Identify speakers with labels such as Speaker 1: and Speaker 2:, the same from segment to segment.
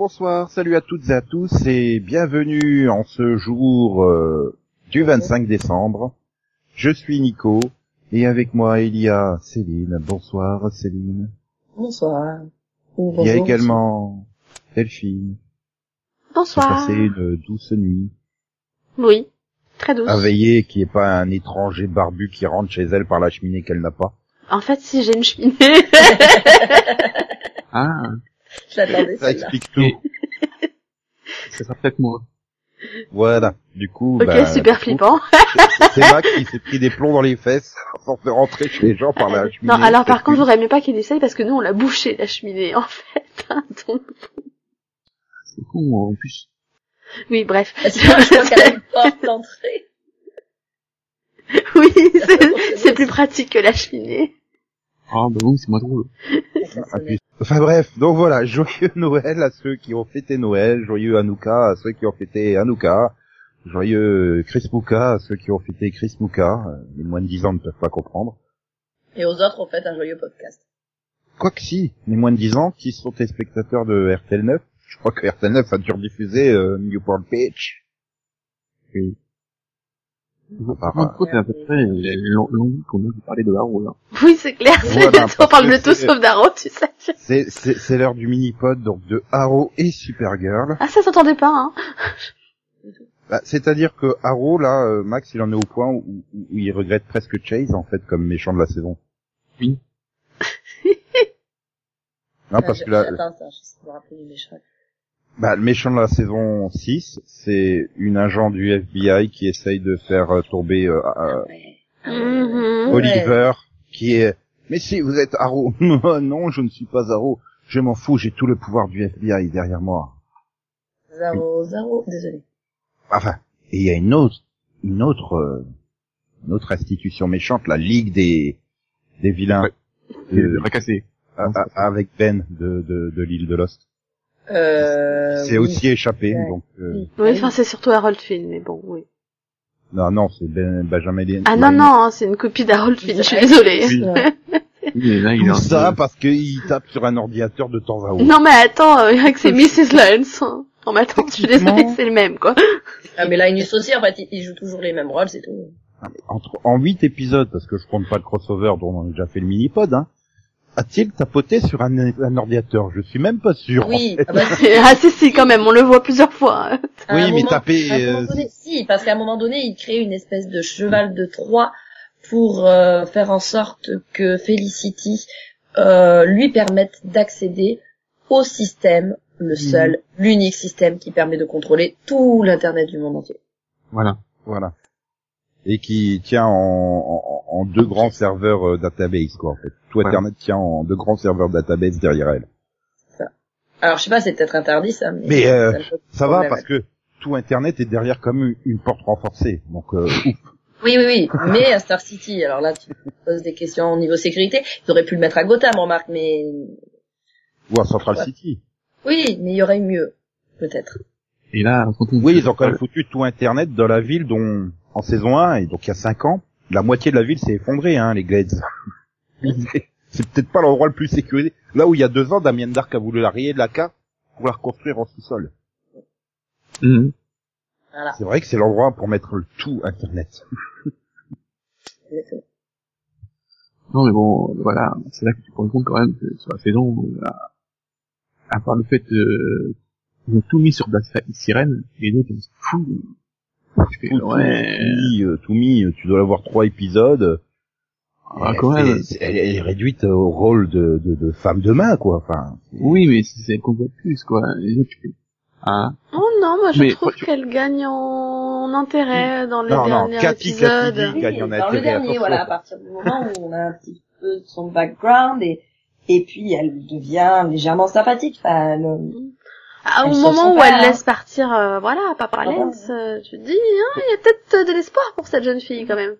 Speaker 1: bonsoir, salut à toutes et à tous et bienvenue en ce jour euh, du 25 décembre. Je suis Nico et avec moi il y a Céline. Bonsoir Céline.
Speaker 2: Bonsoir.
Speaker 1: Il y a également Delphine.
Speaker 3: Bonsoir.
Speaker 1: Passé une douce nuit.
Speaker 3: Oui, très douce.
Speaker 1: À veiller qu'il n'y ait pas un étranger barbu qui rentre chez elle par la cheminée qu'elle n'a pas.
Speaker 3: En fait, si j'ai une cheminée.
Speaker 4: ah.
Speaker 2: Je l'attendais.
Speaker 1: Ça explique tout.
Speaker 4: Ça sera peut-être moi.
Speaker 1: Voilà. Du coup,
Speaker 3: ok,
Speaker 1: bah,
Speaker 3: super
Speaker 1: du coup,
Speaker 3: flippant.
Speaker 1: C'est Max qui s'est pris des plombs dans les fesses sans faire rentrer chez les gens par la cheminée.
Speaker 3: non, alors par contre, j'aurais mieux pas qu'il essaye parce que nous, on l'a bouché, la cheminée, en fait. hein, donc-
Speaker 4: C'est con, en plus.
Speaker 3: Oui, bref.
Speaker 2: Parce que je crois qu'elle a une porte d'entrée.
Speaker 3: oui, c'est- c'est plus pratique que la cheminée.
Speaker 4: Ah, bah oui, c'est moins drôle.
Speaker 1: Enfin bref, donc voilà, joyeux Noël à ceux qui ont fêté Noël, joyeux Hanouka à ceux qui ont fêté Hanouka, joyeux Christmouka à ceux qui ont fêté Christmouka, Euh, les moins de 10 ans ne peuvent pas comprendre.
Speaker 2: Et aux autres, on fait un joyeux podcast.
Speaker 1: Quoique si, les moins de 10 ans qui sont des spectateurs de RTL 9, je crois que RTL 9 a dû rediffuser euh, Newport Beach. Oui.
Speaker 4: Par contre, c'est à peu près l'envie qu'on a de parler de Haro, là.
Speaker 3: Oui, c'est clair.
Speaker 1: Voilà,
Speaker 3: on parle de tout sauf d'Arrow, tu sais.
Speaker 1: C'est, c'est, c'est l'heure du mini-pod, donc de Arrow et Supergirl.
Speaker 3: Ah, ça s'entendait pas, hein.
Speaker 1: Bah, c'est-à-dire que Arrow, là, euh, Max, il en est au point où, où- où il regrette presque Chase, en fait, comme méchant de la saison.
Speaker 4: Oui.
Speaker 1: Non, parce
Speaker 2: Ah,
Speaker 1: que là,
Speaker 2: J'attends ça, je sais me rappeler du méchant.
Speaker 1: Bah, le méchant de la saison 6, c'est une agent du FBI qui essaye de faire euh, tomber euh, euh.
Speaker 3: Mhm.
Speaker 1: Oliver, qui est... Mais si, vous êtes Arrow. non, je ne suis pas Arrow. Je m'en fous, j'ai tout le pouvoir du FBI derrière moi.
Speaker 2: Zaro, Zaro, désolé.
Speaker 1: Enfin, et il y a une autre, une autre, euh, une autre institution méchante, la Ligue des, des vilains,
Speaker 4: Ouais.
Speaker 1: euh,
Speaker 4: Euh,
Speaker 1: avec Ben de, de, de l'île de Lost.
Speaker 2: Euh,
Speaker 1: c'est
Speaker 2: oui.
Speaker 1: aussi échappé,
Speaker 2: Ouais.
Speaker 1: donc, euh,
Speaker 2: Oui.
Speaker 3: Enfin, c'est surtout Harold Finn, mais bon, oui.
Speaker 1: non, non, c'est Ben, Benjamin Lin-
Speaker 3: Ah non, non, hein, c'est une copie d'Harold Finn, je suis désolée.
Speaker 4: Oui. Là, il est
Speaker 1: Tout ça parce qu'il tape sur un ordinateur de temps à autre.
Speaker 3: Non, mais attends, euh, c'est Mrs. Lance. hein. Non, mais attends, je suis désolée, c'est le même, quoi.
Speaker 2: Ah, mais là, Inus aussi, en fait, il, il joue toujours les mêmes rôles, c'est tout.
Speaker 1: Entre, en huit épisodes, parce que je compte pas le crossover dont on a déjà fait le mini-pod, hein, a-t-il tapoté sur un, un ordinateur? Je suis même pas sûr.
Speaker 2: Oui,
Speaker 1: en fait.
Speaker 2: ah bah, si.
Speaker 3: ah, si, si, quand même, on le voit plusieurs fois.
Speaker 2: À
Speaker 1: Oui, mais
Speaker 2: moment-
Speaker 1: taper, euh,
Speaker 2: donné, si, parce qu'à un moment donné, il crée une espèce de cheval de Troie pour euh, faire en sorte que Felicity euh, lui permette d'accéder au système, le seul, l'unique système qui permet de contrôler tout l'internet du monde entier.
Speaker 4: Voilà.
Speaker 1: Voilà. Et qui tient en, en, en deux grands serveurs euh, database, quoi, en fait. Tout
Speaker 4: Ouais.
Speaker 1: Internet tient en deux grands serveurs database derrière elle.
Speaker 2: Alors je sais pas, c'est peut-être interdit ça, mais,
Speaker 1: Mais, euh,
Speaker 2: ça
Speaker 1: va parce que tout Internet est derrière comme une, une porte renforcée. Donc, euh, ouf.
Speaker 2: Oui, oui, oui, mais à Star City, alors là tu me poses des questions au niveau sécurité, ils auraient pu le mettre à Gotham, remarque, mais
Speaker 1: ou à Central
Speaker 2: Ouais.
Speaker 1: City.
Speaker 2: oui, mais il y aurait eu mieux, peut-être.
Speaker 4: Et là, on...
Speaker 1: Oui, ils ont quand même foutu tout Internet dans la ville dont, en saison 1, et donc il y a 5 ans, la moitié de la ville s'est effondrée, hein, les Glades. C'est- peut-être pas l'endroit le plus sécurisé. Là où il y a deux ans, Damien Dark a voulu la rayer de la carte pour la reconstruire en sous-sol.
Speaker 4: Mhm.
Speaker 2: Voilà.
Speaker 1: C'est vrai que c'est l'endroit pour mettre le tout Internet.
Speaker 4: Non, mais bon, voilà. C'est là que tu te rends compte quand même que sur la saison, à, à part le fait euh, ils ont tout mis sur Black Sirène, les autres, ils sont fous. Fais, ouais,
Speaker 1: euh, tout mis, euh, tu dois avoir trois épisodes.
Speaker 4: ah,
Speaker 1: Elle
Speaker 4: quand même.
Speaker 1: elle, elle est réduite au rôle de, de, de femme de main, quoi. Enfin,
Speaker 4: Oui, mais c'est c'est qu'on voit plus, quoi. Ah,
Speaker 3: Oh non, moi je
Speaker 4: Mais,
Speaker 3: trouve
Speaker 4: tu-
Speaker 3: qu'elle gagne en intérêt dans les
Speaker 1: Non, non,
Speaker 3: derniers
Speaker 1: Cathy,
Speaker 3: épisodes.
Speaker 1: Cathy dit- gagne en
Speaker 2: dans le dernier, voilà, à partir du moment où on a un petit peu son background et et puis elle devient légèrement sympathique. Enfin, elle-
Speaker 3: Ah, au moment où elle
Speaker 2: hein.
Speaker 3: laisse partir, euh, voilà, Papa
Speaker 2: Ah,
Speaker 3: Lens, euh, tu te dis, hein, il y a peut-être euh, de l'espoir pour cette jeune fille quand même.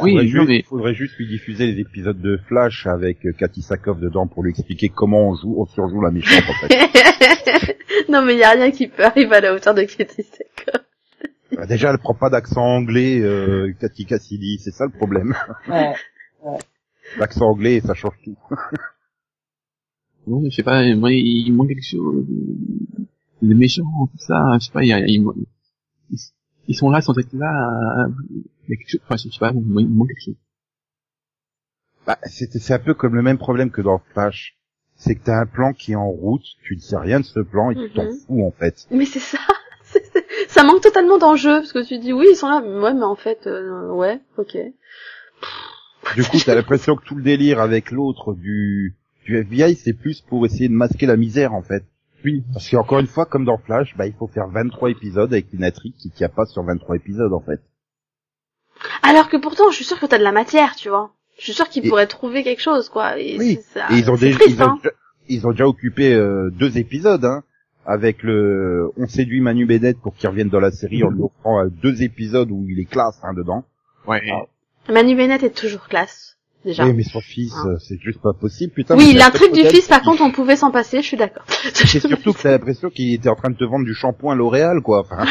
Speaker 4: oui,
Speaker 1: faudrait, juste,
Speaker 4: mais,
Speaker 1: faudrait juste lui diffuser les épisodes de Flash avec euh, Cathy Sakoff dedans pour lui expliquer comment on joue, on surjoue la méchante, en fait.
Speaker 3: non mais il y a rien qui peut arriver à la hauteur de Katie Sackhoff.
Speaker 1: Bah, Déjà, elle prend pas d'accent anglais, euh, Cathy Cassidy, c'est ça le problème.
Speaker 2: ouais.
Speaker 1: L'accent anglais, ça change tout.
Speaker 4: non, je sais pas, moi, il manque quelque chose. les méchants, tout ça, je sais pas, il y a, il- ils, ils sont là sans être là, euh, il y a quelque chose, enfin, je sais pas, il manque il manque quelque chose.
Speaker 1: Bah, c'est c'est un peu comme le même problème que dans Flash. C'est que t'as un plan qui est en route, tu ne sais rien de ce plan et tu t'en
Speaker 3: Mhm.
Speaker 1: fous en fait.
Speaker 3: Mais c'est ça. ça manque totalement d'enjeu parce que tu dis oui ils sont là, mais ouais mais en fait euh, ouais ok.
Speaker 1: Du coup, t'as l'impression que tout le délire avec l'autre du du FBI, c'est plus pour essayer de masquer la misère en fait.
Speaker 4: Oui.
Speaker 1: Parce qu'encore une fois, comme dans Flash, bah il faut faire 23 épisodes avec une intrigue qui tient pas sur 23 épisodes en fait.
Speaker 3: Alors que pourtant je suis sûre que t'as de la matière tu vois. Je suis sûre qu'ils
Speaker 1: Et-
Speaker 3: pourraient trouver quelque chose quoi. Et
Speaker 1: Oui.
Speaker 3: ça-
Speaker 1: Et ils ont déjà
Speaker 3: triste,
Speaker 1: ils ont,
Speaker 3: hein.
Speaker 1: déjà- ils ont déjà occupé euh, deux épisodes hein, avec le on séduit Manu Bennett pour qu'il revienne dans la série en lui offrant euh, deux épisodes où il est classe hein, dedans.
Speaker 4: Ouais.
Speaker 3: Manu Bennett est toujours classe déjà.
Speaker 1: Oui, mais son fils,
Speaker 3: Hein.
Speaker 1: euh, c'est juste pas possible, putain.
Speaker 3: Oui,
Speaker 1: c'est
Speaker 3: l'intrigue du fils, par contre, on pouvait s'en passer, je suis d'accord.
Speaker 1: C'est surtout que t'as l'impression qu'il était en train de te vendre du shampoing L'Oréal, quoi. Enfin,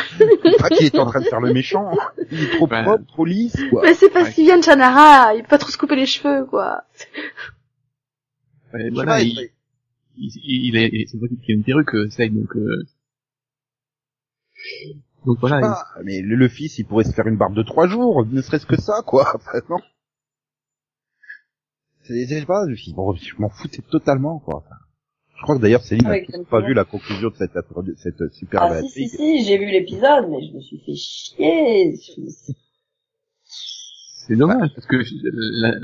Speaker 1: pas qu'il était en train de faire le méchant. Il est trop
Speaker 4: Ouais.
Speaker 1: propre, trop lisse, quoi.
Speaker 3: Mais c'est parce
Speaker 4: Ouais.
Speaker 3: qu'il vient de Shannara, il peut pas trop se couper les cheveux, quoi.
Speaker 4: Ouais, voilà,
Speaker 1: pas,
Speaker 4: il, il, il, il est, c'est vrai qu'il y a une perruque, euh, Slade, donc, euh, donc voilà. il-
Speaker 1: Ah, mais le, le fils, il pourrait se faire une barbe de trois jours, ne serait-ce que ça, quoi. Enfin, non. C'est, pas, je, bon, je m'en foutais totalement, quoi. Enfin, je crois que d'ailleurs, Céline n'a toujours
Speaker 2: le
Speaker 1: pas vu la conclusion de cette, de cette super
Speaker 2: Ah si si si, j'ai vu l'épisode, mais je me suis fait chier.
Speaker 4: C'est dommage, parce que la-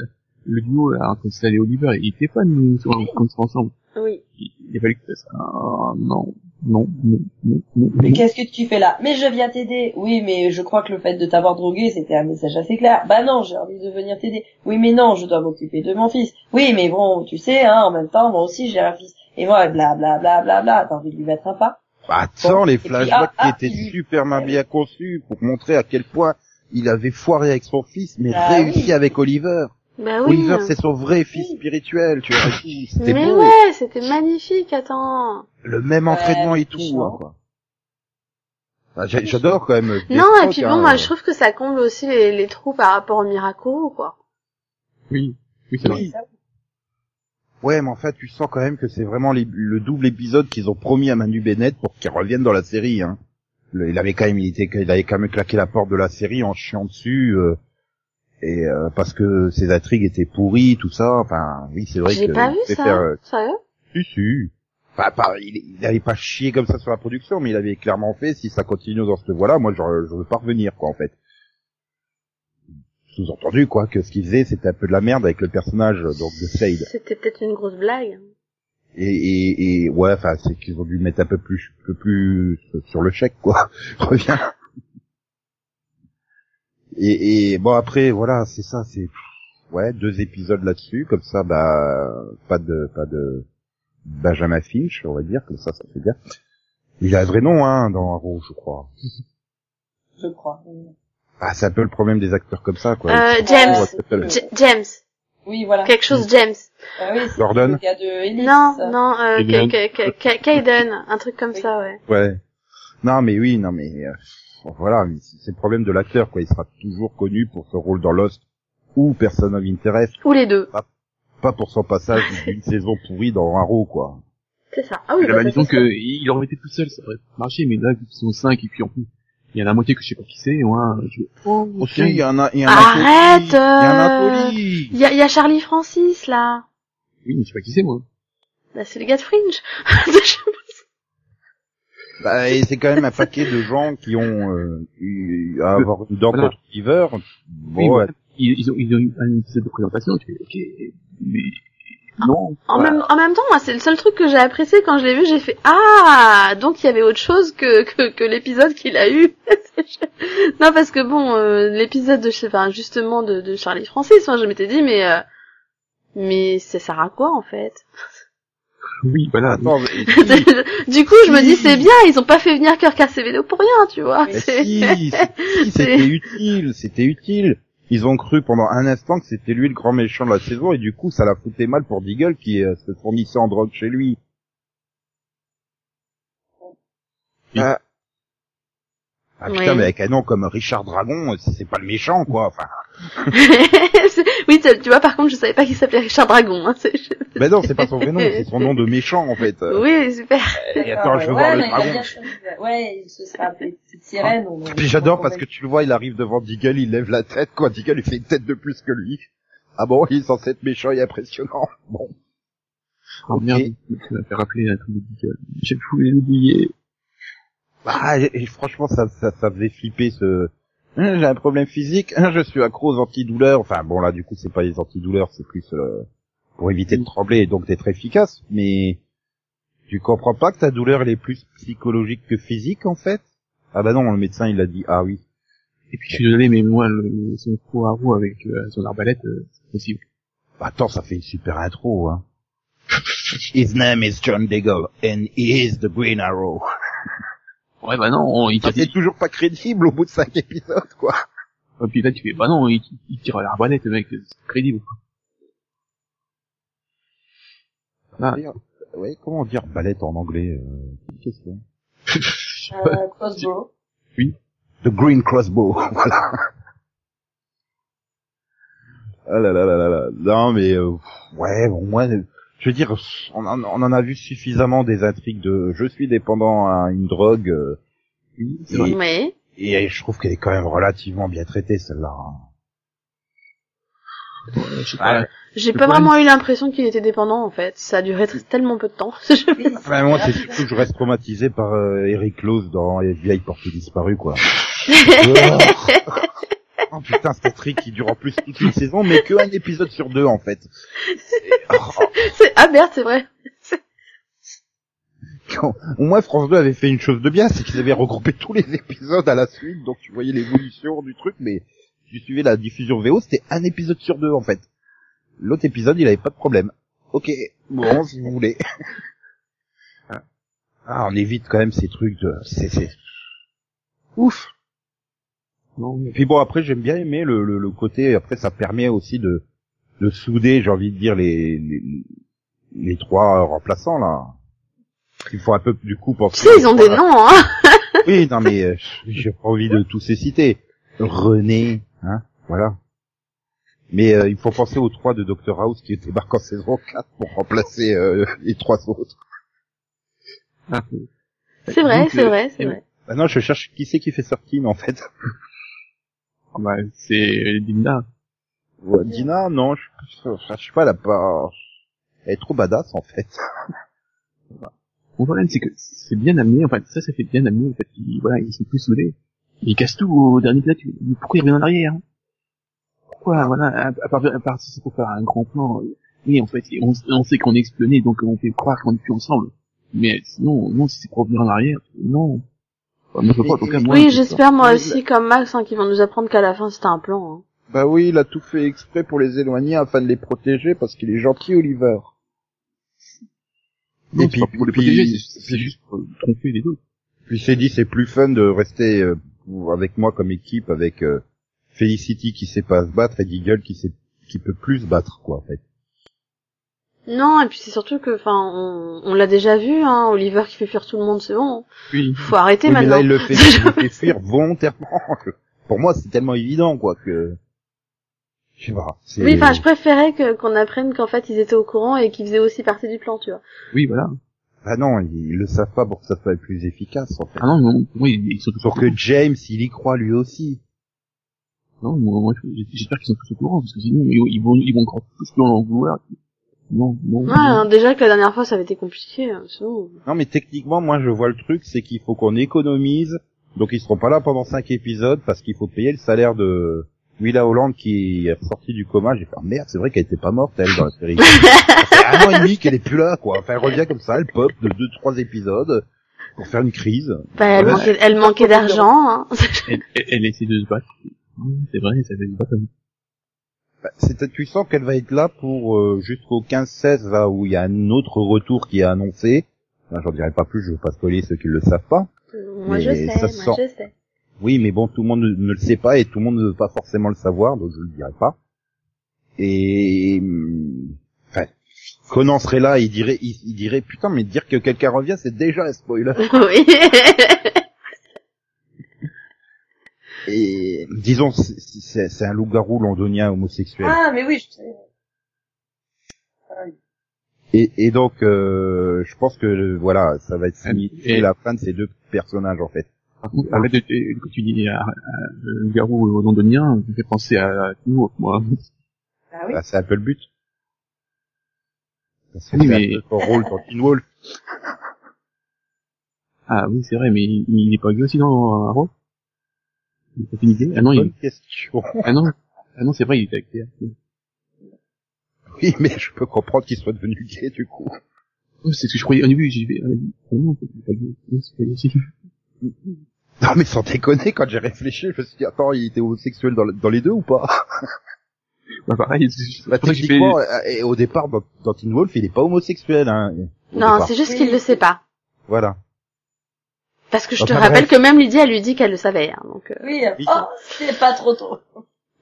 Speaker 4: le duo entre Slade et Oliver, il était pas nous comme ça ensemble.
Speaker 3: Oui.
Speaker 4: Il, il a fallu que ça. Ah, non, non, non, non, non.
Speaker 2: Mais qu'est-ce que tu fais là? Mais je viens t'aider. Oui, mais je crois que le fait de t'avoir drogué, c'était un message assez clair. Bah non, j'ai envie de venir t'aider. Oui, mais non, je dois m'occuper de mon fils. Oui, mais bon, tu sais, hein, en même temps, moi aussi j'ai un fils. Et moi, bla bla bla bla bla, t'as envie de lui mettre un pas?
Speaker 1: Bah, attends,
Speaker 2: Bon.
Speaker 1: les flashbacks
Speaker 2: ah, ah,
Speaker 1: qui étaient
Speaker 2: il-
Speaker 1: super bien conçus pour montrer à quel point il avait foiré avec son fils, mais
Speaker 2: Ah
Speaker 1: réussi
Speaker 2: oui.
Speaker 1: avec Oliver.
Speaker 3: Bah oui.
Speaker 1: Oliver, c'est son vrai fils
Speaker 2: Oui.
Speaker 1: spirituel, tu vois. C'était
Speaker 3: Mais
Speaker 1: beau.
Speaker 3: ouais, c'était magnifique, attends.
Speaker 1: Le même
Speaker 2: Ouais,
Speaker 1: entraînement et tout, hein, quoi. Bah, J'adore quand même.
Speaker 3: Non, et puis bon,
Speaker 1: hein,
Speaker 3: moi,
Speaker 1: euh,
Speaker 3: je trouve que ça comble aussi les, les trous par rapport au Miracle, quoi.
Speaker 4: Oui, oui, c'est vrai.
Speaker 1: Oui. Ouais, mais en fait, tu sens quand même que c'est vraiment les- le double épisode qu'ils ont promis à Manu Bennett pour qu'il revienne dans la série. Hein. Le- il avait quand même, il, était, il avait quand même claqué la porte de la série en chiant dessus, euh, et euh, parce que ses intrigues étaient pourries, tout ça. Enfin, oui, c'est vrai que.
Speaker 3: J'ai pas vu ça.
Speaker 1: faire,
Speaker 3: Sérieux
Speaker 1: si, si. Enfin, pas, il, il avait pas chié comme ça sur la production, mais il avait clairement fait, si ça continue dans cette voie-là, moi, je, je veux pas revenir, quoi, en fait. Sous-entendu, quoi, que ce qu'il faisait, c'était un peu de la merde avec le personnage, donc, de Slade.
Speaker 3: C'était peut-être une grosse blague.
Speaker 1: Et, et, et ouais, enfin, c'est qu'ils ont dû mettre un peu plus, un peu plus sur le chèque, quoi. Reviens. Et, et bon après, voilà, c'est ça, c'est ouais, deux épisodes là-dessus, comme ça, bah, pas de, pas de Benjamin Finch, on va dire, comme ça, ça fait bien. Il a un vrai nom, hein, dans Arrow, je crois.
Speaker 2: Je crois.
Speaker 1: Ah, c'est un peu le problème des acteurs comme ça, quoi.
Speaker 3: Euh, James. J- James.
Speaker 2: Oui, voilà.
Speaker 3: Quelque chose James.
Speaker 2: Ah oui, c'est
Speaker 1: Gordon
Speaker 2: le gars de Ellis.
Speaker 3: Non, non, euh,
Speaker 4: Kaiden.
Speaker 3: Ka- Ka- Ka- Kaiden. Un truc comme
Speaker 2: Oui.
Speaker 3: ça, ouais.
Speaker 1: Ouais. Non, mais oui, non, mais euh, voilà, c'est le problème de l'acteur, quoi. Il sera toujours connu pour ce rôle dans Lost ou Person of Interest,
Speaker 3: Ou les deux.
Speaker 1: pas pour son passage d'une saison pourrie dans Arrow, quoi.
Speaker 3: C'est ça. Ah oui,
Speaker 4: La
Speaker 3: bah,
Speaker 4: disons
Speaker 3: ça,
Speaker 4: que il aurait été tout seul, ça aurait marché, mais là, qu'ils sont cinq, et puis en plus, il y en a la moitié que je sais pas qui c'est, moi, je... oh, tiens,
Speaker 1: il y en a, il y en a
Speaker 3: Arrête,
Speaker 1: Il y en a
Speaker 3: euh. Il y a, il y a Charlie Francis, là.
Speaker 4: oui, mais je sais pas qui c'est, moi.
Speaker 3: Bah, c'est le gars de Fringe.
Speaker 1: Bah, et c'est quand même un paquet de gens qui ont euh, eu à avoir une dent
Speaker 4: Voilà.
Speaker 1: contre Bon,
Speaker 4: mais ils, ils ont, ils ont eu un épisode de présentation, fais, ok, mais, non.
Speaker 3: En,
Speaker 4: voilà.
Speaker 3: même, en même temps, moi, c'est le seul truc que j'ai apprécié quand je l'ai vu. J'ai fait ah, donc il y avait autre chose que que, que l'épisode qu'il a eu. non, parce que bon, euh, l'épisode de, enfin, justement de, de Charlie Francis, moi, je m'étais dit mais euh, mais ça sert à quoi en fait?
Speaker 4: Oui, voilà.
Speaker 1: Attends, mais-
Speaker 3: Du coup, je me dis c'est bien, ils ont pas fait venir Kirk Acevedo pour rien, tu vois. C'est-
Speaker 1: si, si, si, c'était utile, c'était utile. Ils ont cru pendant un instant que c'était lui le grand méchant de la saison et du coup ça l'a fouté mal pour Deagle qui euh, se fournissait en drogue chez lui. Ah, ah putain mais avec un nom comme Richard Dragon, c'est pas le méchant quoi. Enfin,
Speaker 3: oui, tu vois, par contre, je savais pas qu'il s'appelait Richard Dragon. Hein.
Speaker 1: Mais non, c'est pas son vrai nom, c'est son nom de méchant en fait.
Speaker 3: Oui, super.
Speaker 1: Et attends, je veux voir le dragon.
Speaker 2: Ouais, il se serait appelé Petite Sirène. ou-
Speaker 1: Puis j'adore parce que tu le vois, il arrive devant Deagle, il lève la tête, quoi. Deagle, il fait une tête de plus que lui. Ah bon, il est censé être méchant et impressionnant. Bon.
Speaker 4: Oh merde, tu m'as fait rappeler un truc de Deagle. J'ai voulu l'oublier.
Speaker 1: Bah, et, et franchement, ça, ça, ça faisait flipper ce... Hein, J'ai un problème physique, hein, je suis accro aux antidouleurs. Enfin bon, là, du coup, c'est pas les antidouleurs, c'est plus euh, pour éviter de trembler et donc d'être efficace. Mais tu comprends pas que ta douleur, elle est plus psychologique que physique, en fait? Ah bah non, le médecin, il a dit, ah oui.
Speaker 4: Et puis je suis désolé, mais moi, le, son pro à roue avec euh, son arbalète, euh, c'est possible.
Speaker 1: Bah, attends, ça fait une super intro, hein. His name is John Deagle, and he is the Green Arrow.
Speaker 4: Ouais, bah non, il
Speaker 1: Ça
Speaker 4: tire,
Speaker 1: c'est toujours pas crédible au bout de cinq épisodes, quoi.
Speaker 4: et puis là tu fais, bah non, il, il tire à l'arbalète, le mec, c'est crédible. Ah.
Speaker 1: Ouais, comment dire balette en anglais euh, c'est une question.
Speaker 2: Euh, Crossbow.
Speaker 1: The Green Crossbow, voilà. Ah là là là là là. Non mais euh, ouais, bon moi, euh, je veux dire, on en, on en a vu suffisamment des intrigues de je suis dépendant à une drogue euh.
Speaker 4: Oui.
Speaker 1: et je trouve qu'elle est quand même relativement bien traitée celle-là. hein.
Speaker 4: Ouais, pas.
Speaker 3: J'ai pas vraiment eu l'impression qu'il était dépendant, en fait. Ça a duré tellement peu de temps.
Speaker 1: Enfin, moi c'est surtout que je reste traumatisé par euh, Eric Close dans Les vieilles portées disparues quoi. Oh putain, cette intrigue qui dure en plus toute une saison, mais que un épisode sur deux en fait. Oh,
Speaker 3: C'est- ah merde, c'est vrai.
Speaker 1: quand- Au moins France 2 avait fait une chose de bien, c'est qu'ils avaient regroupé tous les épisodes à la suite, donc tu voyais l'évolution du truc, mais tu suivais la diffusion VO, c'était un épisode sur deux en fait. L'autre épisode, il avait pas de problème. Ok, bon, si vous voulez. Ah, on évite quand même ces trucs de... C'est... Ouf
Speaker 4: Non,
Speaker 1: Et puis bon, après, j'aime bien aimer le, le, le côté, après, ça permet aussi de, de souder, j'ai envie de dire, les, les, les trois remplaçants, là. Il faut un peu, du coup,
Speaker 3: Tu
Speaker 1: penser...
Speaker 3: sais, ils ont des noms, hein.
Speaker 1: Oui, non, mais euh, j'ai pas envie de tous les citer. René, hein, voilà. Mais euh, il faut penser aux trois de Dr House qui débarquent en saison 4 pour remplacer euh, les trois autres.
Speaker 4: ah,
Speaker 3: C'est vrai, c'est vrai, c'est vrai.
Speaker 1: Bah non, je cherche qui c'est qui fait Sorkin, en fait.
Speaker 4: Ah bah, c'est.
Speaker 1: Ouais, Dina, non, je, je, je sais pas, elle a pas... Elle est trop badass, en fait.
Speaker 4: Mon problème, c'est que c'est bien amené, enfin, ça, ça fait bien amené, en fait, il, voilà, ils sont plus soudés. Il casse tout au dernier plat, pourquoi il revient en arrière? hein? Pourquoi, voilà, à, à part, à part si c'est pour faire un grand plan, euh, oui, en fait, on, on sait qu'on est explosé, donc on fait croire qu'on est plus ensemble. Mais sinon, non, si c'est pour revenir en arrière, non. Enfin, moi, je vois pas, en tout cas, moi,
Speaker 3: Oui,
Speaker 4: c'est
Speaker 3: j'espère moi aussi, comme Max, hein, qu'ils vont nous apprendre qu'à la fin c'était un plan. Hein.
Speaker 1: Bah oui, il a tout fait exprès pour les éloigner afin de les protéger parce qu'il est gentil, Oliver.
Speaker 4: Non,
Speaker 1: Et
Speaker 4: c'est
Speaker 1: puis-
Speaker 4: pas pour les
Speaker 1: puis-
Speaker 4: protéger, c'est- c'est juste pour tromper les autres.
Speaker 1: Puis il s'est dit c'est plus fun de rester euh, avec moi comme équipe avec euh, Felicity qui sait pas se battre et Deagle qui sait qui peut plus se battre quoi en fait.
Speaker 3: Non, et puis c'est surtout que, enfin, on, on l'a déjà vu, hein, Oliver qui fait fuir tout le monde, c'est bon.
Speaker 4: Oui.
Speaker 3: Faut arrêter
Speaker 1: Oui, mais
Speaker 3: maintenant.
Speaker 1: là il le fait, il le fait fuir volontairement. Pour moi c'est tellement évident quoi que je sais pas. c'est-
Speaker 3: Oui, enfin, je préférais que qu'on apprenne qu'en fait ils étaient au courant et qu'ils faisaient aussi partie du plan, tu vois.
Speaker 4: Oui, voilà.
Speaker 1: Ah non, ils, ils le savent pas pour que ça soit plus efficace en fait.
Speaker 4: Ah non, non, moi, ils, sont tous au
Speaker 1: Pour
Speaker 4: courant.
Speaker 1: que James il y croit lui aussi.
Speaker 4: Non, moi, moi, j'espère qu'ils sont tous au courant, parce que sinon, ils, ils vont, ils vont encore tous plus en vouloir. Non, non.
Speaker 3: Ouais,
Speaker 4: non.
Speaker 3: hein, déjà que la dernière fois ça avait été compliqué, hein, c'est.
Speaker 1: Non mais techniquement moi je vois le truc c'est qu'il faut qu'on économise donc ils seront pas là pendant cinq épisodes parce qu'il faut payer le salaire de Willa Holland qui est sortie du coma j'ai fait ah, merde c'est vrai qu'elle était pas morte elle dans la série ça fait un mois et demi qu'elle est plus là quoi enfin elle revient comme ça elle pop de deux trois épisodes pour faire une crise
Speaker 3: Bah, elle manquait, elle manquait d'argent, hein.
Speaker 4: Elle, elle, elle essaie de se battre. C'est vrai, ça fait se battre.
Speaker 1: Bah, c'est tu sens qu'elle va être là pour euh, jusqu'au 15-16 là où il y a un autre retour qui est annoncé Enfin, j'en dirai pas plus je veux pas spoiler ceux qui le savent pas
Speaker 3: moi
Speaker 1: Mais
Speaker 3: je sais,
Speaker 1: ça
Speaker 3: moi
Speaker 1: sent.
Speaker 3: je sais.
Speaker 1: Oui, mais bon, tout le monde ne, ne le sait pas et tout le monde ne veut pas forcément le savoir, donc je le dirai pas. Et hum, enfin, Conan serait là, il dirait, il, il dirait, putain, mais dire que quelqu'un revient, c'est déjà un spoiler.
Speaker 3: oui.
Speaker 1: Et disons, c'est- c'est c'est un loup-garou londonien homosexuel.
Speaker 2: Ah, mais oui, je sais. Ah, oui.
Speaker 1: Et, et donc, euh, je pense que voilà, ça va être signifié
Speaker 4: Et-
Speaker 1: la fin de ces deux personnages en fait.
Speaker 4: Par contre, arrête de, de- quand tu dis à, à, le garou londonien, me fait penser à nous, moi.
Speaker 2: Ah oui.
Speaker 1: Bah, c'est un peu le but.
Speaker 4: Oui, mais-
Speaker 1: un peu son rôle dans Teen Wolf.
Speaker 4: Ah oui, c'est vrai, mais il, il est pas gay aussi dans Arrow? T'as une idée? Ah non, il,
Speaker 1: Bonne question.
Speaker 4: ah non, ah non, c'est vrai, il était acteur.
Speaker 1: Oui, mais je peux comprendre qu'il soit devenu gay du coup.
Speaker 4: Oh, c'est ce que je croyais au début, j'ai fait, ah non, c'est pas gay. Non, c'est pas gay aussi.
Speaker 1: Non mais sans déconner, quand j'ai réfléchi, je me suis dit, attends, il était homosexuel dans, dans les deux ou pas?
Speaker 4: Bah pareil,
Speaker 1: bah, Techniquement, euh, et au départ, dans, dans Teen Wolf, il est pas homosexuel. Hein,
Speaker 3: Non, c'est juste qu'il le sait pas.
Speaker 1: Voilà.
Speaker 3: Parce que je te rappelle
Speaker 1: bref.
Speaker 3: que même Lydie, elle lui dit qu'elle le savait. hein, donc euh,
Speaker 2: Oui,
Speaker 1: Oui.
Speaker 2: oh, c'est pas trop tôt.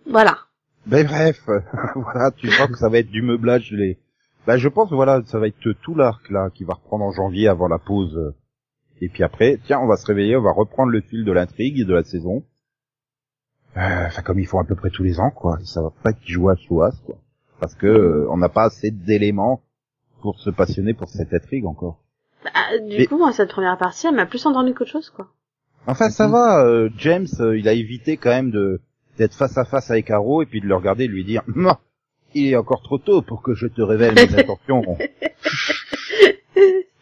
Speaker 3: voilà.
Speaker 1: Ben bref, voilà, tu vois que ça va être du meublage. Les... Bah, je pense, voilà, ça va être tout l'arc là qui va reprendre en janvier avant la pause. Et puis après, tiens, on va se réveiller, on va reprendre le fil de l'intrigue et de la saison. Euh, Enfin, comme ils font à peu près tous les ans, quoi. Ça va pas être joue à quoi. Parce que euh, on n'a pas assez d'éléments pour se passionner pour cette intrigue encore.
Speaker 3: Bah, du
Speaker 1: Mais-
Speaker 3: coup, moi, cette première partie, elle m'a plus endormi qu'autre chose, quoi.
Speaker 1: Enfin, ça va. euh, James, euh, il a évité quand même de d'être face à face avec Arrow et puis de le regarder et de lui dire non, il est encore trop tôt pour que je te révèle mes intentions.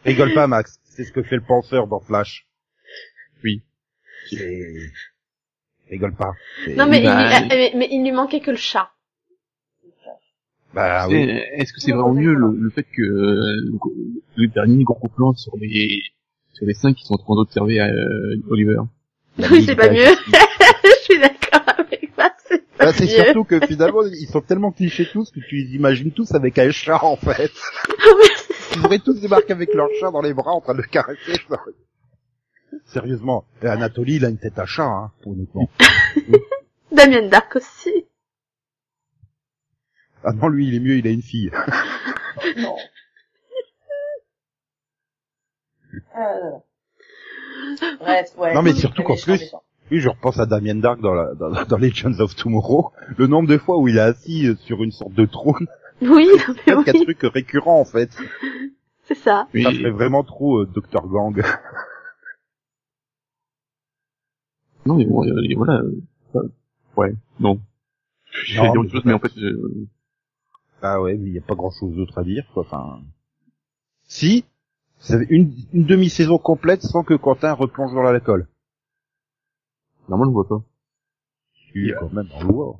Speaker 1: Rigole pas, Max. C'est ce que fait le penseur dans Flash.
Speaker 4: Oui.
Speaker 1: Rigole pas.
Speaker 3: Non, mais,
Speaker 4: Bah,
Speaker 3: il, lui- mais, mais il lui manquait que le chat.
Speaker 1: Bah oui.
Speaker 4: Est-ce que c'est vraiment mieux le, le fait que euh, le, dernier gros plan sur les sur les cinq qui sont en train d'observer euh, Oliver?
Speaker 3: Oui, c'est pas mieux. je suis d'accord avec ça. C'est pas
Speaker 1: Bah, surtout que finalement, ils sont tellement clichés tous que tu les imagines tous avec un chat, en fait. Ils auraient tous débarqué avec leur chat dans les bras en train de le caresser. Sérieusement. Et Anatoly, il a une tête à chat, hein, honnêtement.
Speaker 3: Damien Dark aussi.
Speaker 1: Ah non, lui, il est mieux, il a une fille.
Speaker 2: Non. Euh... Bref, ouais.
Speaker 1: Non, mais
Speaker 2: Oui,
Speaker 1: surtout qu'en plus-. Oui, je repense à Damien Dark dans, la, dans, dans Legends of Tomorrow. Le nombre de fois où il est assis euh, sur une sorte de trône,
Speaker 3: Oui, non, mais
Speaker 1: c'est un
Speaker 3: oui,
Speaker 1: truc récurrent, en fait.
Speaker 3: c'est ça.
Speaker 4: Mais
Speaker 1: Ça ferait vraiment trop euh, Dr. Gang.
Speaker 4: non mais bon euh, voilà ouais non je
Speaker 1: Non,
Speaker 4: vais dire autre chose mais en fait euh,
Speaker 1: Ah ouais, mais il n'y a pas grand chose d'autre à dire, quoi. Enfin, si, c'est une, une demi-saison complète sans que Quentin replonge dans l'alcool.
Speaker 4: normalement on le voit pas
Speaker 1: Oui, quand même, on le voit.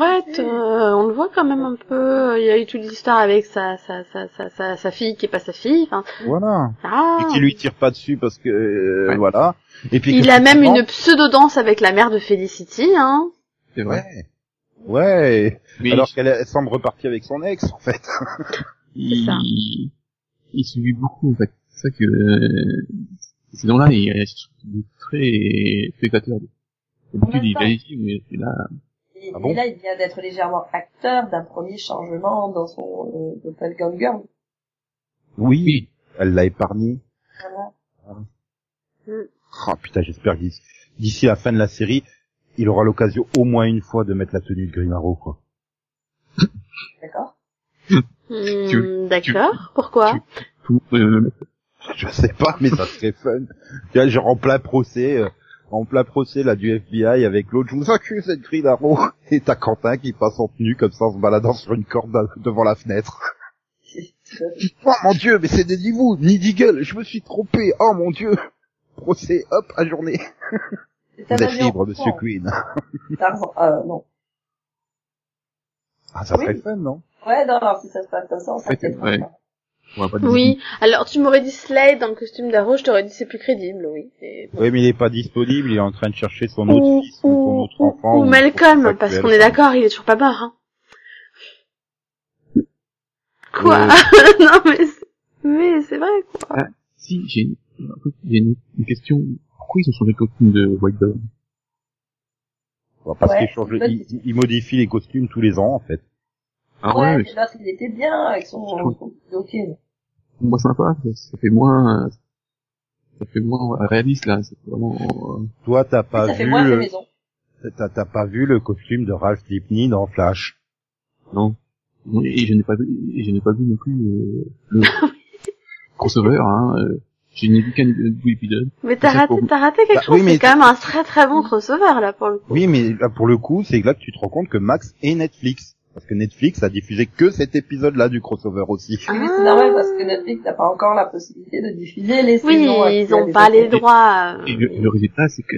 Speaker 3: Arrête, euh, on le voit quand même un peu. Il y a eu toute l'histoire avec sa, sa, sa, sa, sa, sa fille qui est pas sa fille. Enfin,
Speaker 1: Voilà.
Speaker 3: ah.
Speaker 1: Et qui lui tire pas dessus parce que, euh,
Speaker 4: Ouais.
Speaker 1: voilà. Et puis
Speaker 3: Il a même une pseudo-danse avec la mère de Felicity, hein.
Speaker 4: c'est vrai
Speaker 1: Ouais. Ouais.
Speaker 4: mais
Speaker 1: Alors qu'elle elle semble repartir avec son ex, en fait.
Speaker 4: il,
Speaker 3: ça.
Speaker 4: il, subit beaucoup en fait c'est ça que euh, ces là il est très spectateur d'habitude il ici mais c'est là
Speaker 2: Et,
Speaker 1: Ah bon
Speaker 2: et là, il vient d'être légèrement acteur d'un premier changement dans son euh, doppelganger.
Speaker 1: Oui.
Speaker 4: oui
Speaker 1: Elle l'a épargné.
Speaker 2: Voilà.
Speaker 1: Oh putain, j'espère que d'ici la fin de la série, il aura l'occasion au moins une fois de mettre la tenue de Green Arrow, quoi.
Speaker 2: D'accord
Speaker 3: Hmm, D'accord. Pourquoi
Speaker 4: euh,
Speaker 1: Je sais pas, mais ça serait fun. Tu vois, genre en plein procès, euh, en plein procès là du FBI avec l'autre, je vous accuse d'être Green Arrow. Et t'as Quentin qui passe en tenue comme ça en se baladant sur une corde à- devant la fenêtre. Oh mon dieu, mais c'est des vous, ni Deagle, je me suis trompé, oh mon dieu. Procès, hop, à journée. Vous êtes libre, monsieur
Speaker 2: Non,
Speaker 1: Queen.
Speaker 2: Tarzan, euh, non.
Speaker 1: Ah, ça serait
Speaker 2: Oui.
Speaker 1: fun, non?
Speaker 2: Ouais, non, alors si ça se passe comme ça, on s'inquiète
Speaker 4: ouais.
Speaker 3: Oui. Alors, tu m'aurais dit Slade dans le costume d'Arrow, je t'aurais dit c'est plus crédible, oui. Et.
Speaker 1: Oui, mais il est pas disponible, il est en train de chercher son autre
Speaker 3: Ou,
Speaker 1: fils ou son
Speaker 3: ou,
Speaker 1: autre enfant.
Speaker 3: ou
Speaker 1: ou
Speaker 3: Malcolm, parce qu'on est d'accord, il est toujours pas mort, hein. Quoi?
Speaker 1: Euh.
Speaker 3: Non, mais c'est, mais c'est vrai, quoi.
Speaker 4: si j'ai une, j'ai une, une question pourquoi ils ont changé le costume de White Dog?
Speaker 1: Bon, Parce
Speaker 2: Ouais,
Speaker 1: qu'il change,
Speaker 2: c'est une bonne
Speaker 1: il,
Speaker 2: question.
Speaker 1: il modifie les costumes tous les ans, en fait.
Speaker 4: ah
Speaker 2: ouais,
Speaker 4: ouais,
Speaker 2: mais l'autre, il était bien avec son,
Speaker 4: trouve-
Speaker 2: son hockey.
Speaker 4: moi sympa ça, ça fait moins ça fait moins réaliste là c'est vraiment euh,
Speaker 1: Toi, t'as pas
Speaker 2: ça fait
Speaker 1: vu,
Speaker 2: fait maison.
Speaker 1: T'as t'as pas vu le costume de Ralph Dibny dans Flash?
Speaker 4: Non. Non, Et je n'ai pas vu, et je n'ai pas vu non plus euh, le crossover. Hein. euh, Je n'ai vu qu'un bout épisode.
Speaker 3: Mais t'as raté,
Speaker 4: pour-
Speaker 3: t'as raté quelque
Speaker 1: Bah,
Speaker 3: chose.
Speaker 1: oui, mais
Speaker 3: c'est quand même un très très bon crossover là pour le coup.
Speaker 1: Oui, mais là, pour le coup, c'est là que tu te rends compte que Max est Netflix. Parce que Netflix a diffusé que cet épisode-là du crossover aussi.
Speaker 3: Ah.
Speaker 2: Oui, c'est normal parce que Netflix n'a pas encore la possibilité de diffuser les
Speaker 3: Oui,
Speaker 2: saisons.
Speaker 3: ils
Speaker 2: actuelles
Speaker 3: ont
Speaker 2: des
Speaker 3: pas les droits. euh,
Speaker 4: Et le, le résultat, c'est que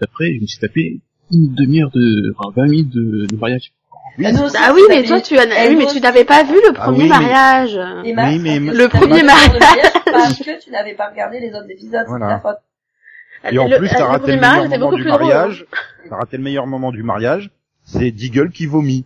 Speaker 4: d'après, je me suis tapé une demi-heure de, enfin 20 minutes de, de mariage.
Speaker 1: Oui,
Speaker 2: Ah, aussi,
Speaker 3: Ah oui, mais toi tu as, oui, mais tu n'avais pas vu le
Speaker 1: Ah
Speaker 3: premier
Speaker 1: oui, mais-
Speaker 3: mariage.
Speaker 2: Max,
Speaker 1: Oui, mais-
Speaker 2: parce que
Speaker 3: Le
Speaker 2: tu
Speaker 3: premier
Speaker 2: n'avais pas
Speaker 3: mariage.
Speaker 2: vu le mariage Parce que tu n'avais pas regardé les autres épisodes,
Speaker 1: Voilà.
Speaker 2: c'est ta faute.
Speaker 1: Et en
Speaker 3: Le-
Speaker 1: plus,
Speaker 3: le
Speaker 1: t'as raté le meilleur moment du mariage. T'as raté le meilleur moment du mariage. C'est Deagle qui vomit.